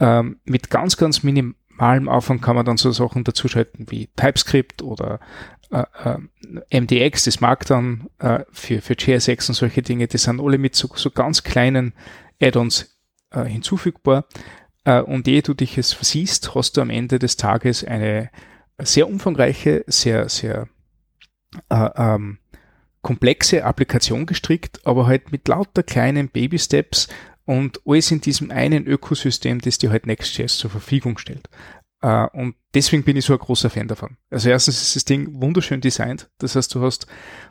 Ähm, mit ganz, ganz minimalem Aufwand kann man dann so Sachen dazuschalten wie TypeScript oder äh, äh MDX, das Markdown äh, für, für JSX und solche Dinge, die sind alle mit so, so ganz kleinen Add-ons äh, hinzufügbar. Äh, und ehe du dich es versiehst, hast du am Ende des Tages eine sehr umfangreiche, sehr, sehr äh, ähm, komplexe Applikation gestrickt, aber halt mit lauter kleinen Baby-Steps und alles in diesem einen Ökosystem, das dir halt Next.js zur Verfügung stellt. Uh, und deswegen bin ich so ein großer Fan davon. Also erstens ist das Ding wunderschön designt. Das heißt, du hast,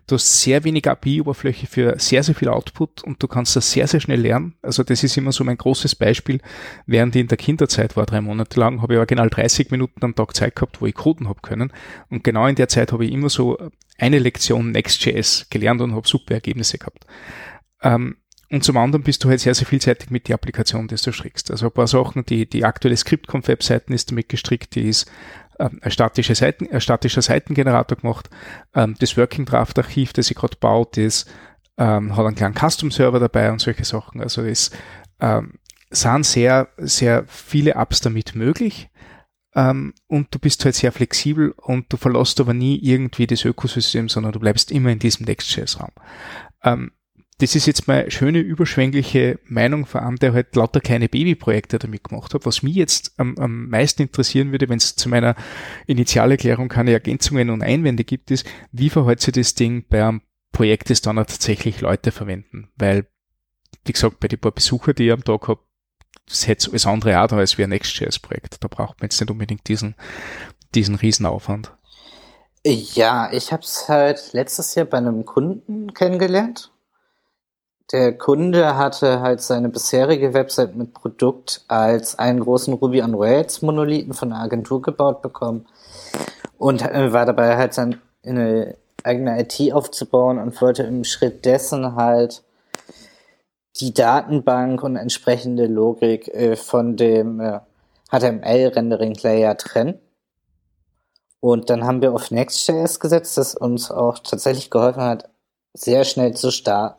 du hast sehr wenig API-Oberfläche für sehr, sehr viel Output und du kannst das sehr, sehr schnell lernen. Also das ist immer so mein großes Beispiel. Während ich in der Kinderzeit war, drei Monate lang, habe ich original 30 Minuten am Tag Zeit gehabt, wo ich coden habe können. Und genau in der Zeit habe ich immer so eine Lektion Next.js gelernt und habe super Ergebnisse gehabt. Ähm, und zum anderen bist du halt sehr, sehr vielseitig mit die Applikation, die du strickst. Also ein paar Sachen, die, die aktuelle Script-Conf-Webseiten ist damit gestrickt, die ist ähm, ein, statische Seiten, ein statischer Seitengenerator gemacht. Ähm, das Working Draft Archiv, das ich gerade baut, ist, ähm, hat einen kleinen Custom-Server dabei und solche Sachen. Also es ähm, sind sehr, sehr viele Apps damit möglich. Um, und du bist halt sehr flexibel und du verlässt aber nie irgendwie das Ökosystem, sondern du bleibst immer in diesem Next.js-Raum. Um, das ist jetzt meine schöne überschwängliche Meinung von einem, der halt lauter kleine Babyprojekte damit gemacht hat. Was mich jetzt am, am meisten interessieren würde, wenn es zu meiner Initialerklärung keine Ergänzungen und Einwände gibt, ist, wie verhält sich das Ding bei einem Projekt, das dann auch tatsächlich Leute verwenden? Weil, wie gesagt, bei den paar Besucher, die ich am Tag habe, das hätte alles andere auch als wie ein Next.js-Projekt. Da braucht man jetzt nicht unbedingt diesen, diesen Riesenaufwand. Ja, ich habe es halt letztes Jahr bei einem Kunden kennengelernt der Kunde hatte halt seine bisherige Website mit Produkt als einen großen Ruby on Rails Monolithen von einer Agentur gebaut bekommen und äh, war dabei halt sein, eine eigene IT aufzubauen und wollte im Schritt dessen halt die Datenbank und entsprechende Logik äh, von dem äh, HTML-Rendering-Layer trennen. Und dann haben wir auf Next.js gesetzt, das uns auch tatsächlich geholfen hat, sehr schnell zu starten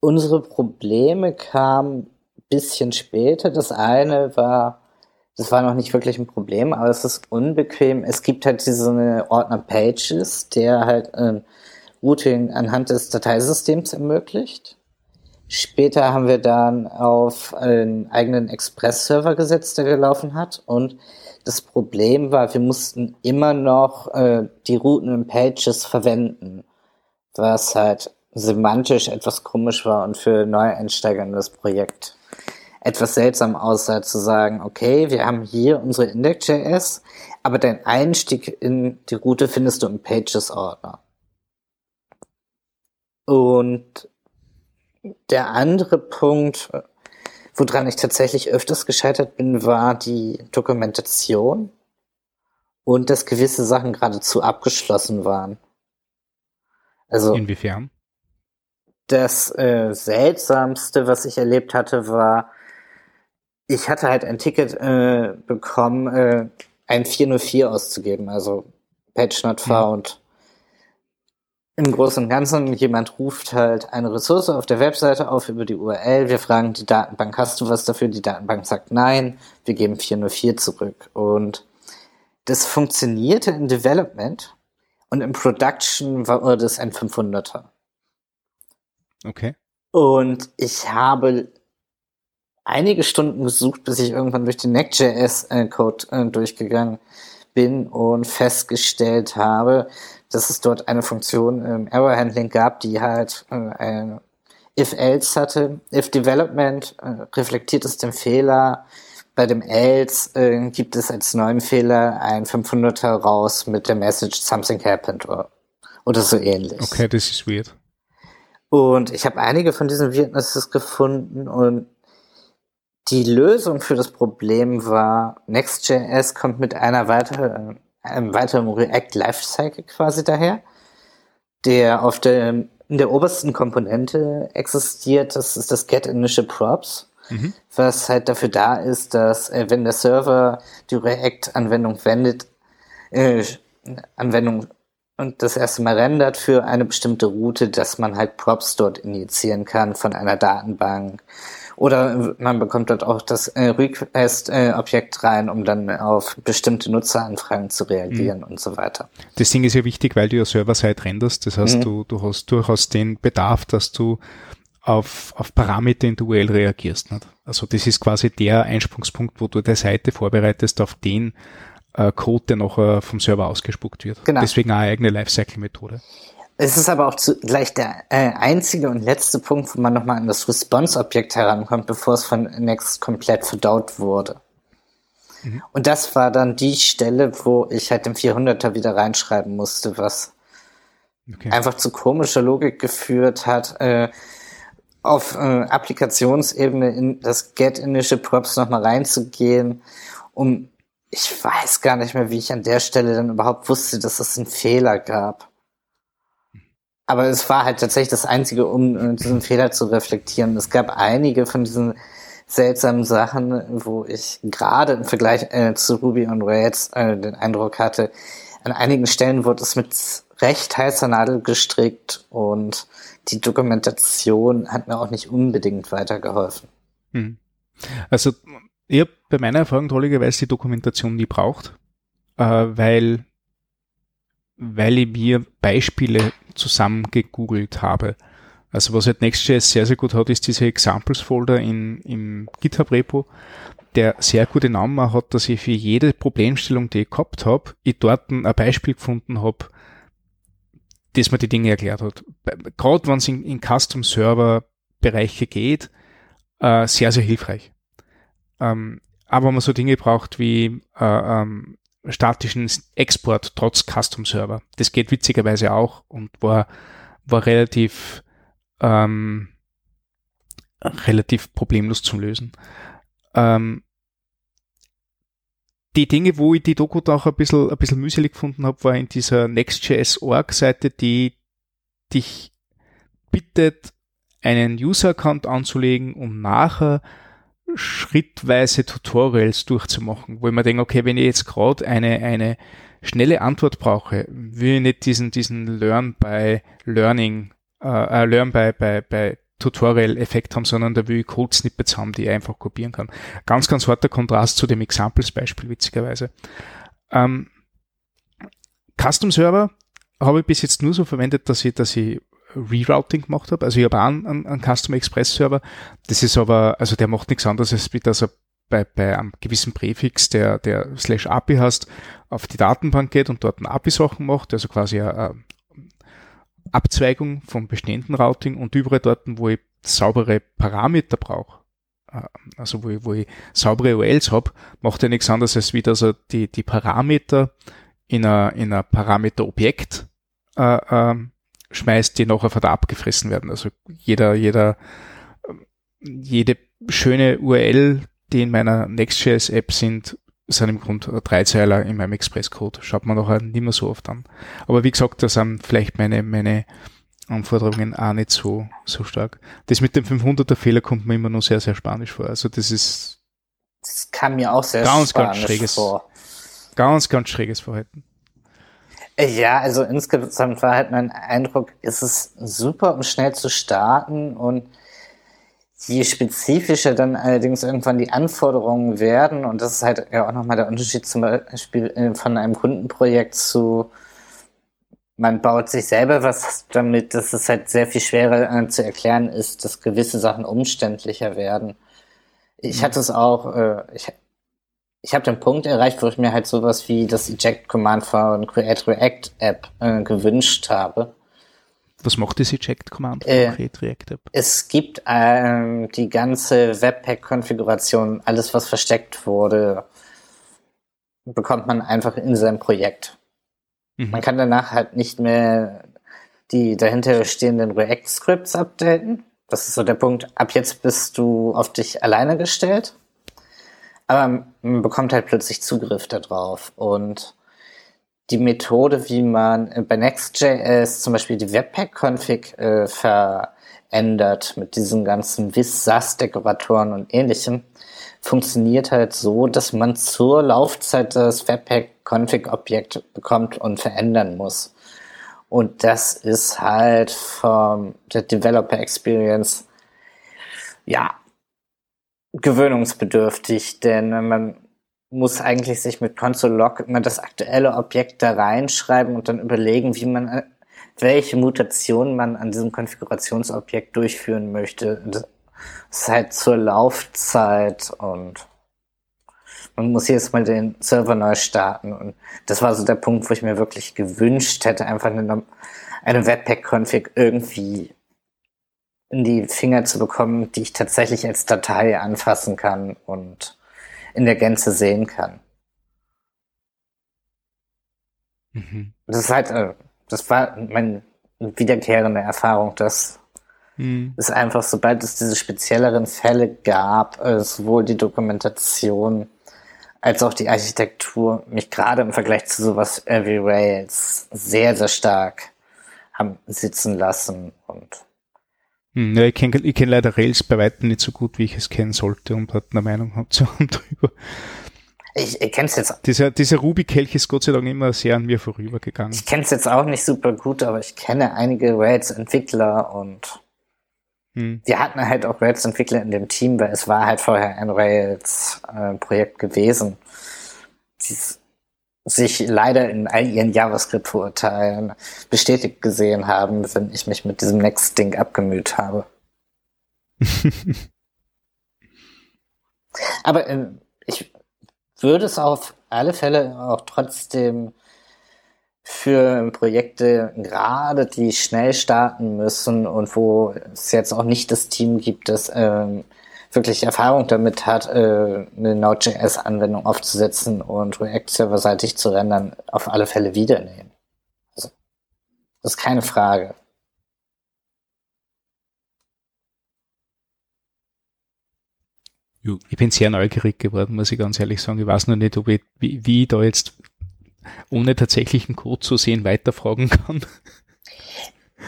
unsere Probleme kamen bisschen später. Das eine war, das war noch nicht wirklich ein Problem, aber es ist unbequem. Es gibt halt diese Ordner Pages, der halt ein Routing anhand des Dateisystems ermöglicht. Später haben wir dann auf einen eigenen Express-Server gesetzt, der gelaufen hat. Und das Problem war, wir mussten immer noch äh, die Routen und Pages verwenden, was halt semantisch etwas komisch war und für Neueinsteiger in das Projekt etwas seltsam aussah, zu sagen, okay, wir haben hier unsere Index.js, aber dein Einstieg in die Route findest du im Pages-Ordner. Und der andere Punkt, woran ich tatsächlich öfters gescheitert bin, war die Dokumentation und dass gewisse Sachen geradezu abgeschlossen waren. Also inwiefern? Das äh, seltsamste, was ich erlebt hatte, war, ich hatte halt ein Ticket äh, bekommen, äh, ein 404 auszugeben, also Page not found. Mhm. Im Großen und Ganzen, jemand ruft halt eine Ressource auf der Webseite auf über die URL. Wir fragen die Datenbank, hast du was dafür? Die Datenbank sagt nein. Wir geben 404 zurück. Und das funktionierte in Development und im Production war das ein 500er. Okay. Und ich habe einige Stunden gesucht, bis ich irgendwann durch den Next.js-Code äh, durchgegangen bin und festgestellt habe, dass es dort eine Funktion im Error Handling gab, die halt äh, ein if-else hatte. If Development äh, reflektiert es den Fehler. Bei dem else äh, gibt es als neuen Fehler ein 500er raus mit der Message something happened oder, oder so ähnlich. Okay, das ist weird. Und ich habe einige von diesen Weirdnesses gefunden und die Lösung für das Problem war, Next.js kommt mit einer weiteren, einem weiteren React Lifecycle quasi daher, der auf der, in der obersten Komponente existiert. Das ist das Get Initial Props, mhm. was halt dafür da ist, dass äh, wenn der Server die React-Anwendung wendet, äh, Anwendung und das erste Mal rendert für eine bestimmte Route, dass man halt Props dort injizieren kann von einer Datenbank oder man bekommt dort auch das äh, Request-Objekt äh, rein, um dann auf bestimmte Nutzeranfragen zu reagieren mhm. und so weiter. Das Ding ist ja wichtig, weil du ja Server-Side renderst. Das heißt, mhm. du, du hast durchaus den Bedarf, dass du auf, auf Parameter in der URL reagierst. Nicht? Also das ist quasi der Einsprungspunkt, wo du der Seite vorbereitest auf den äh, Code, der nachher vom Server ausgespuckt wird. Genau. Deswegen eine eigene Lifecycle-Methode. Es ist aber auch zugleich der äh, einzige und letzte Punkt, wo man nochmal an das Response-Objekt herankommt, bevor es von Next komplett verdaut wurde. Mhm. Und das war dann die Stelle, wo ich halt den 400er wieder reinschreiben musste, was okay. einfach zu komischer Logik geführt hat, äh, auf äh, Applikationsebene in das Get Initial Props nochmal reinzugehen, um ich weiß gar nicht mehr, wie ich an der Stelle dann überhaupt wusste, dass es einen Fehler gab. Aber es war halt tatsächlich das Einzige, um diesen Fehler zu reflektieren. Es gab einige von diesen seltsamen Sachen, wo ich gerade im Vergleich äh, zu Ruby und Rails äh, den Eindruck hatte, an einigen Stellen wurde es mit recht heißer Nadel gestrickt und die Dokumentation hat mir auch nicht unbedingt weitergeholfen. Hm. Also ich habe bei meiner Erfahrung trolligerweise die Dokumentation nie braucht, äh, weil weil ich mir Beispiele zusammengegoogelt habe. Also was halt Next.js sehr, sehr gut hat, ist dieser Examples-Folder im GitHub-Repo, der sehr gute Namen hat, dass ich für jede Problemstellung, die ich gehabt habe, ich dort ein Beispiel gefunden habe, das mir die Dinge erklärt hat. Gerade wenn es in, in Custom-Server-Bereiche geht, äh, sehr, sehr hilfreich. Ähm, aber man so Dinge braucht wie äh, ähm, statischen Export trotz Custom Server. Das geht witzigerweise auch und war, war relativ, ähm, relativ problemlos zum Lösen. Ähm, die Dinge, wo ich die Doku da auch ein bisschen, ein bisschen mühselig gefunden habe, war in dieser Next.js.org-Seite, die dich bittet, einen User-Account anzulegen, um nachher schrittweise Tutorials durchzumachen, wo ich mir denke, okay, wenn ich jetzt gerade eine, eine schnelle Antwort brauche, will ich nicht diesen, diesen Learn by Learning, äh, äh Learn by, by, by Tutorial-Effekt haben, sondern da will ich Code-Snippets haben, die ich einfach kopieren kann. Ganz, ganz harter Kontrast zu dem Examples-Beispiel, witzigerweise. Ähm, Custom Server habe ich bis jetzt nur so verwendet, dass ich, dass ich Rerouting gemacht habe. Also ich habe auch einen, einen, einen Custom Express Server. Das ist aber, also der macht nichts anderes, als wie dass er bei, bei einem gewissen Präfix, der, der slash API hast, auf die Datenbank geht und dort ein API-Sachen macht, also quasi ein, Abzweigung vom bestehenden Routing und überall dort, wo ich saubere Parameter brauche, äh, also wo ich, wo ich saubere URLs habe, macht ja nichts anderes als wieder so die, die Parameter in ein in a Parameterobjekt äh, äh, schmeißt, die nachher von da abgefressen werden. Also jeder, jeder, jede schöne URL, die in meiner Next.js-App sind, sind im Grunde Dreizeiler in meinem Express-Code. Schaut man nachher nicht mehr so oft an. Aber wie gesagt, da sind vielleicht meine, meine Anforderungen auch nicht so, so stark. Das mit dem 500er Fehler kommt mir immer noch sehr, sehr spanisch vor. Also das ist. Das kam mir auch sehr ganz, spanisch ganz schräges, vor. Ganz, ganz schräges Verhalten. Ja, also insgesamt war halt mein Eindruck, ist es super, um schnell zu starten und je spezifischer dann allerdings irgendwann die Anforderungen werden, und das ist halt ja auch nochmal der Unterschied zum Beispiel äh, von einem Kundenprojekt zu, man baut sich selber was damit, dass es halt sehr viel schwerer äh, zu erklären ist, dass gewisse Sachen umständlicher werden. Ich mhm. hatte es auch, äh, ich, ich habe den Punkt erreicht, wo ich mir halt sowas wie das Eject-Command von Create React App äh, gewünscht habe. Was macht das Eject-Command von Äh, Create React App? Es gibt ähm, die ganze Webpack-Konfiguration, alles was versteckt wurde, bekommt man einfach in seinem Projekt. Mhm. Man kann danach halt nicht mehr die dahinter stehenden React-Scripts updaten. Das ist so der Punkt. Ab jetzt bist du auf dich alleine gestellt. Aber man bekommt halt plötzlich Zugriff darauf. Und die Methode, wie man äh, bei Next.js zum Beispiel die Webpack-Config äh, verändert mit diesen ganzen Vis-SAS-Dekoratoren und ähnlichem, funktioniert halt so, dass man zur Laufzeit das Webpack-Config-Objekt bekommt und verändern muss. Und das ist halt vom der Developer Experience ja gewöhnungsbedürftig, denn man muss eigentlich sich mit Console.log immer das aktuelle Objekt da reinschreiben und dann überlegen, wie man, äh, welche Mutationen man an diesem Konfigurationsobjekt durchführen möchte. Das ist halt zur Laufzeit und man muss jetzt mal den Server neu starten und das war so der Punkt, wo ich mir wirklich gewünscht hätte, einfach eine, eine Webpack-Config irgendwie in die Finger zu bekommen, die ich tatsächlich als Datei anfassen kann und in der Gänze sehen kann. Mhm. Das ist halt, äh, das war meine wiederkehrende Erfahrung, dass Mhm. es einfach, sobald es diese spezielleren Fälle gab, äh, sowohl die Dokumentation als auch die Architektur mich gerade im Vergleich zu sowas wie Rails sehr, sehr stark haben sitzen lassen und Ja, ich kenne ich kenn leider Rails bei weitem nicht so gut, wie ich es kennen sollte und hat eine Meinung hab zu haben drüber. ich, ich kenne es jetzt Dieser, dieser Ruby-Kelch ist Gott sei Dank immer sehr an mir vorübergegangen. Ich kenne es jetzt auch nicht super gut, aber ich kenne einige Rails-Entwickler und Hm. wir hatten halt auch Rails-Entwickler in dem Team, weil es war halt vorher ein Rails-Projekt gewesen, die s- sich leider in all ihren JavaScript-Vorurteilen bestätigt gesehen haben, wenn ich mich mit diesem Next-Ding abgemüht habe. Aber äh, ich würde es auf alle Fälle auch trotzdem für Projekte, gerade die schnell starten müssen und wo es jetzt auch nicht das Team gibt, das ähm, wirklich Erfahrung damit hat, äh, eine Node.js-Anwendung aufzusetzen und React serverseitig zu rendern, auf alle Fälle wiedernehmen. Also, das ist keine Frage. Ich bin sehr neugierig geworden, muss ich ganz ehrlich sagen. Ich weiß noch nicht, ob ich, wie, wie ich da jetzt ohne tatsächlichen Code zu sehen weiterfragen kann.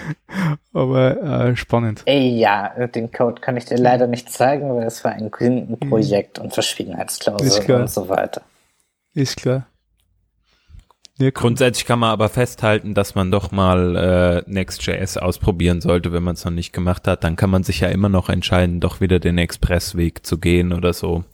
Aber äh, spannend. Ey, ja, den Code kann ich dir leider nicht zeigen, weil es war ein Kundenprojekt und Verschwiegenheitsklausel Ist klar. und so weiter. Ist klar. Ja. Grundsätzlich kann man aber festhalten, dass man doch mal äh, Next.js ausprobieren sollte, wenn man es noch nicht gemacht hat. Dann kann man sich ja immer noch entscheiden, doch wieder den Expressweg zu gehen oder so.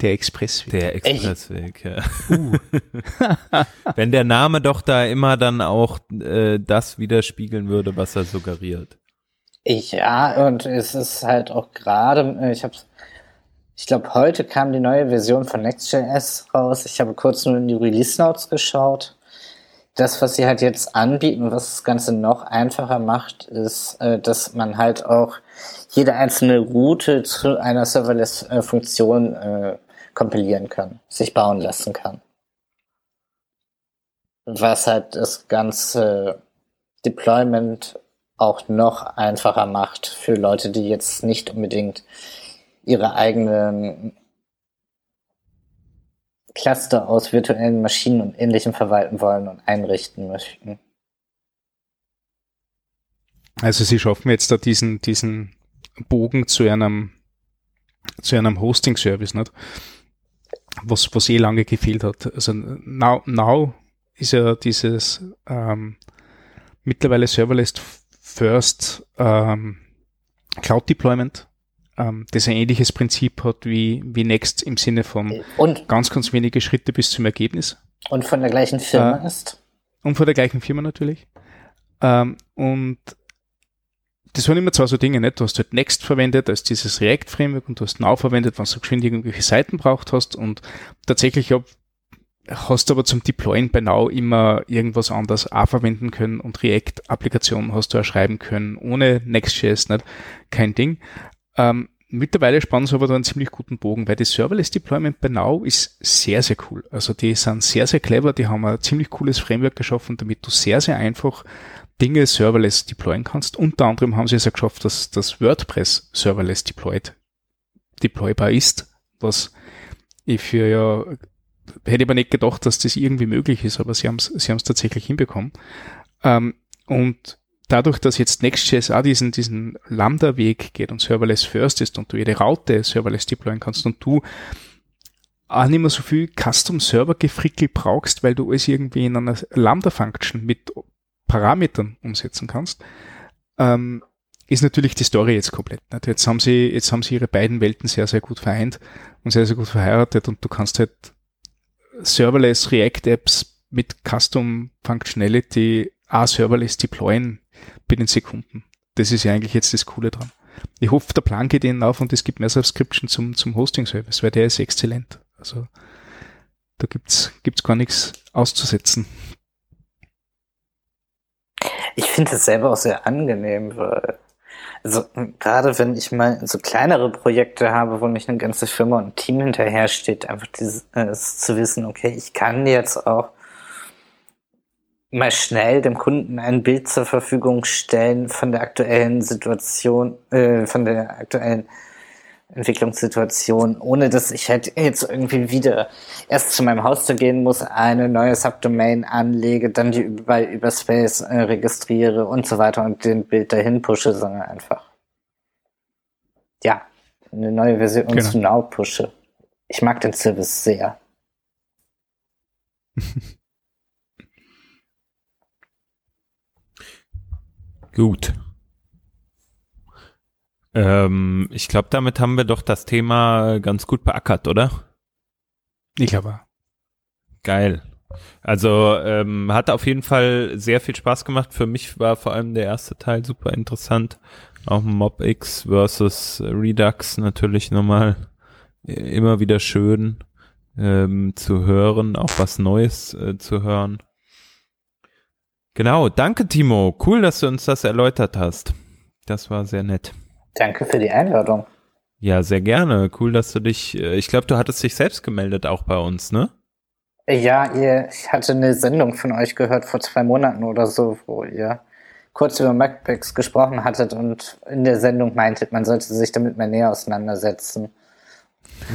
Der Express. Der Expressweg, ja. wenn der Name doch da immer dann auch äh, das widerspiegeln würde, was er suggeriert. Ja, und es ist halt auch gerade, äh, ich habe, ich glaube, heute kam die neue Version von Next.js raus. Ich habe kurz nur in die Release Notes geschaut. das, was sie halt jetzt anbieten, was das Ganze noch einfacher macht, ist, äh, dass man halt auch jede einzelne Route zu einer Serverless-Funktion äh, kompilieren kann, sich bauen lassen kann. Was halt das ganze Deployment auch noch einfacher macht für Leute, die jetzt nicht unbedingt ihre eigenen Cluster aus virtuellen Maschinen und ähnlichem verwalten wollen und einrichten möchten. Also sie schaffen jetzt da diesen, diesen Bogen zu einem, zu einem Hosting-Service, nicht? Was, was eh lange gefehlt hat. Also now, now ist ja dieses ähm, mittlerweile Serverless First ähm, Cloud Deployment, ähm, das ein ähnliches Prinzip hat wie, wie Next im Sinne von und, ganz, ganz wenige Schritte bis zum Ergebnis. Und von der gleichen Firma äh, ist. Und von der gleichen Firma natürlich. Ähm, und das waren immer zwei so Dinge, nicht? Du hast halt Next verwendet als dieses React-Framework und du hast Now verwendet, wenn du geschwind irgendwelche Seiten braucht hast und tatsächlich hab, hast du aber zum Deployen bei Now immer irgendwas anderes auch verwenden können und React-Applikationen hast du erschreiben können, ohne Next.js, nicht? Kein Ding. Ähm, mittlerweile spannen sie aber da einen ziemlich guten Bogen, weil das Serverless Deployment bei Now ist sehr, sehr cool. Also die sind sehr, sehr clever, die haben ein ziemlich cooles Framework geschaffen, damit du sehr, sehr einfach Dinge serverless deployen kannst. Unter anderem haben sie es ja geschafft, dass das WordPress serverless deployed, deploybar ist, was ich für ja, hätte ich aber nicht gedacht, dass das irgendwie möglich ist, aber sie haben es sie haben's tatsächlich hinbekommen. Ähm, und dadurch, dass jetzt Next.js auch diesen, diesen Lambda-Weg geht und serverless first ist und du jede Raute serverless deployen kannst und du auch nicht mehr so viel Custom-Server-Gefrickel brauchst, weil du es irgendwie in einer Lambda-Function mit Parametern umsetzen kannst, ähm, ist natürlich die Story jetzt komplett. Nicht? Jetzt haben sie, jetzt haben sie ihre beiden Welten sehr, sehr gut vereint und sehr, sehr gut verheiratet und du kannst halt serverless React Apps mit Custom Functionality auch serverless deployen binnen Sekunden. Das ist ja eigentlich jetzt das Coole dran. Ich hoffe, der Plan geht ihnen auf und es gibt mehr Subscription zum, zum Hosting-Service, weil der ist exzellent. Also da gibt's gibt's gar nichts auszusetzen. Ich finde es selber auch sehr angenehm, weil also gerade wenn ich mal so kleinere Projekte habe, wo nicht eine ganze Firma und ein Team hinterher steht, einfach dieses äh, zu wissen, okay, ich kann jetzt auch mal schnell dem Kunden ein Bild zur Verfügung stellen von der aktuellen Situation, äh, von der aktuellen Entwicklungssituation, ohne dass ich halt jetzt irgendwie wieder erst zu meinem Hoster gehen muss, eine neue Subdomain anlege, dann die bei Überspace äh, registriere und so weiter und den Bild dahin pushe, sondern einfach ja, eine neue Version genau. zu Now pushe. Ich mag den Service sehr. Gut. Ähm, ich glaube, damit haben wir doch das Thema ganz gut beackert, oder? Ich glaube. Geil. Also ähm, hat auf jeden Fall sehr viel Spaß gemacht. Für mich war vor allem der erste Teil super interessant. Auch MobX versus Redux natürlich nochmal immer wieder schön ähm, zu hören, auch was Neues äh, zu hören. Genau, danke Timo. Cool, dass du uns das erläutert hast. Das war sehr nett. Danke für die Einladung. Ja, sehr gerne. Cool, dass du dich, äh, ich glaube, du hattest dich selbst gemeldet auch bei uns, ne? Ja, ihr, ich hatte eine Sendung von euch gehört vor zwei Monaten oder so, wo ihr kurz über MacBooks gesprochen hattet und in der Sendung meintet, man sollte sich damit mal näher auseinandersetzen.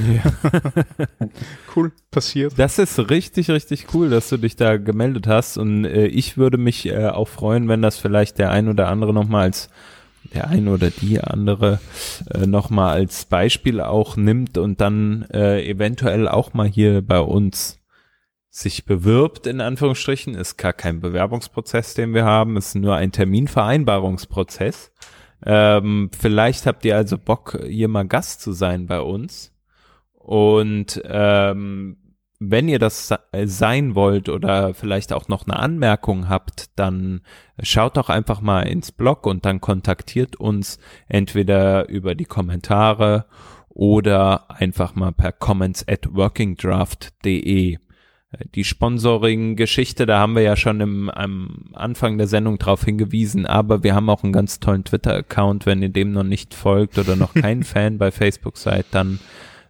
Ja. cool, passiert. Das ist richtig, richtig cool, dass du dich da gemeldet hast und äh, ich würde mich äh, auch freuen, wenn das vielleicht der ein oder andere nochmal als der ein oder die andere äh, nochmal als Beispiel auch nimmt und dann äh, eventuell auch mal hier bei uns sich bewirbt, in Anführungsstrichen, ist gar kein Bewerbungsprozess, den wir haben, ist nur ein Terminvereinbarungsprozess. Ähm, vielleicht habt ihr also Bock, hier mal Gast zu sein bei uns. Und ähm, wenn ihr das sein wollt oder vielleicht auch noch eine Anmerkung habt, dann schaut doch einfach mal ins Blog und dann kontaktiert uns entweder über die Kommentare oder einfach mal per comments at workingdraft.de. die Sponsoring-Geschichte, da haben wir ja schon im, am Anfang der Sendung drauf hingewiesen, aber wir haben auch einen ganz tollen Twitter-Account. Wenn ihr dem noch nicht folgt oder noch kein Fan bei Facebook seid, dann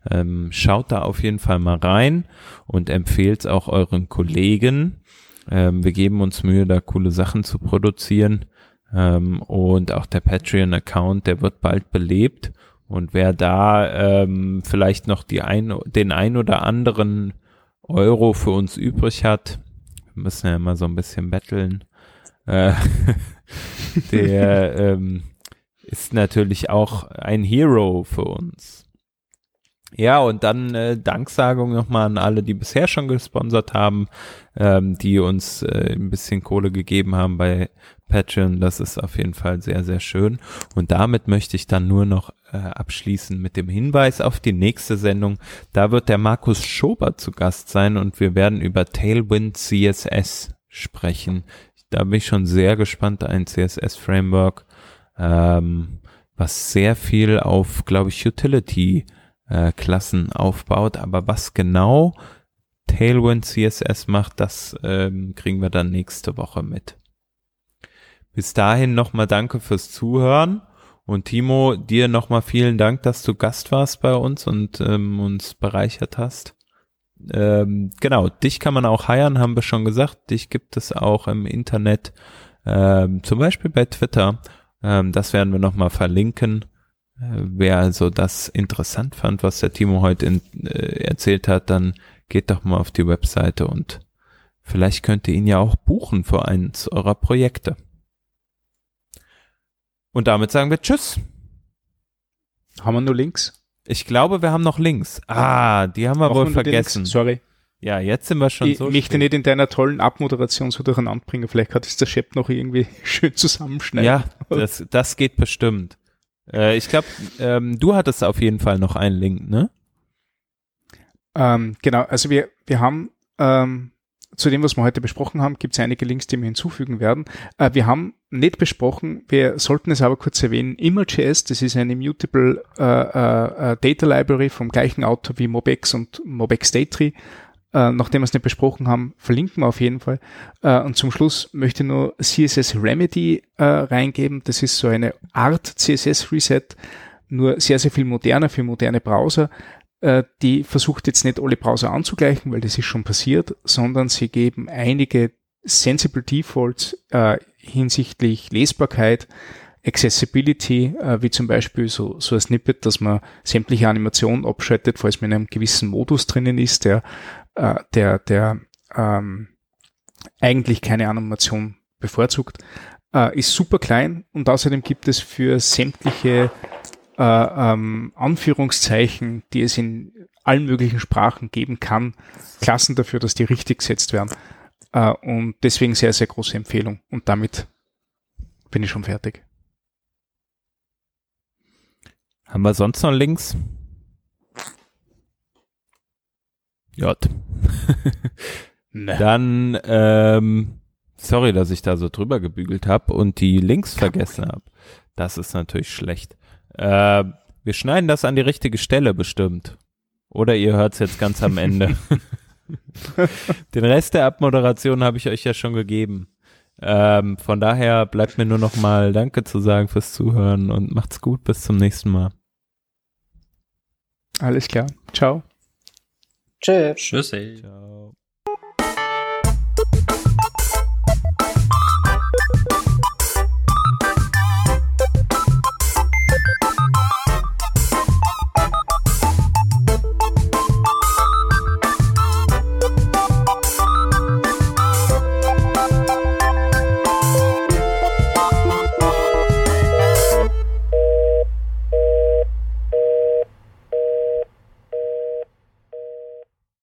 ähm, schaut da auf jeden Fall mal rein und empfehlt es auch euren Kollegen. Ähm, wir geben uns Mühe, da coole Sachen zu produzieren. Ähm, und auch der Patreon-Account, der wird bald belebt. Und wer da ähm, vielleicht noch die ein, den ein oder anderen Euro für uns übrig hat, wir müssen ja immer so ein bisschen betteln, äh, der ähm, ist natürlich auch ein Hero für uns. Ja, und dann äh, Danksagung nochmal an alle, die bisher schon gesponsert haben, ähm, die uns äh, ein bisschen Kohle gegeben haben bei Patreon. Das ist auf jeden Fall sehr, sehr schön. Und damit möchte ich dann nur noch äh, abschließen mit dem Hinweis auf die nächste Sendung. Da wird der Markus Schober zu Gast sein und wir werden über Tailwind CSS sprechen. Da bin ich schon sehr gespannt, ein CSS-Framework, ähm, was sehr viel auf, glaube ich, Utility äh, Klassen aufbaut. Aber was genau Tailwind CSS macht, das ähm, kriegen wir dann nächste Woche mit. Bis dahin nochmal danke fürs Zuhören. Und Timo, dir nochmal vielen Dank, dass du Gast warst bei uns und ähm, uns bereichert hast. Ähm, genau, dich kann man auch heiern, haben wir schon gesagt. Dich gibt es auch im Internet, ähm, zum Beispiel bei Twitter. Ähm, das werden wir nochmal verlinken. Äh, wer also das interessant fand, was der Timo heute in, äh, erzählt hat, dann geht doch mal auf die Webseite und vielleicht könnt ihr ihn ja auch buchen für eins eurer Projekte. Und damit sagen wir Tschüss. Haben wir nur Links? Ich glaube, wir haben noch Links. Ah, die haben wir Machen wohl vergessen. Links? Sorry. Ja, jetzt sind wir schon ich so. möchte spät. nicht in deiner tollen Abmoderation so durcheinander bringen. Vielleicht kann es der Chef noch irgendwie schön zusammenschneiden. Ja, das, das geht bestimmt. Äh, ich glaube, ähm, du hattest auf jeden Fall noch einen Link, ne? Ähm, genau, also wir, wir haben ähm, zu dem, was wir heute besprochen haben, gibt es einige Links, die wir hinzufügen werden. Äh, wir haben nicht besprochen, wir sollten es aber kurz erwähnen, Image.js, das ist eine Mutable äh, äh, äh, Data Library vom gleichen Autor wie Mobex und Mobex Datree. Äh, nachdem wir es nicht besprochen haben, verlinken wir auf jeden Fall. Äh, und zum Schluss möchte ich nur CSS Remedy äh, reingeben. Das ist so eine Art CSS Reset, nur sehr, sehr viel moderner für moderne Browser äh, die versucht jetzt nicht alle Browser anzugleichen, weil das ist schon passiert, sondern sie geben einige Sensible Defaults äh, hinsichtlich Lesbarkeit, Accessibility, äh, wie zum Beispiel so, so ein Snippet, dass man sämtliche Animationen abschaltet, falls man in einem gewissen Modus drinnen ist, der, äh, der, der ähm, eigentlich keine Animation bevorzugt, äh, ist super klein und außerdem gibt es für sämtliche äh, ähm, Anführungszeichen, die es in allen möglichen Sprachen geben kann, Klassen dafür, dass die richtig gesetzt werden. Äh, und deswegen sehr, sehr große Empfehlung. Und damit bin ich schon fertig. Haben wir sonst noch Links? J. Ne. Dann, ähm, sorry, dass ich da so drüber gebügelt habe und die Links Kein vergessen habe. Das ist natürlich schlecht. Äh, wir schneiden das an die richtige Stelle bestimmt. Oder ihr hört es jetzt ganz am Ende. Den Rest der Abmoderation habe ich euch ja schon gegeben. Ähm, von daher bleibt mir nur noch mal Danke zu sagen fürs Zuhören und macht's gut. Bis zum nächsten Mal. Alles klar. Ciao. Tschüss. Tschüssi. Ciao.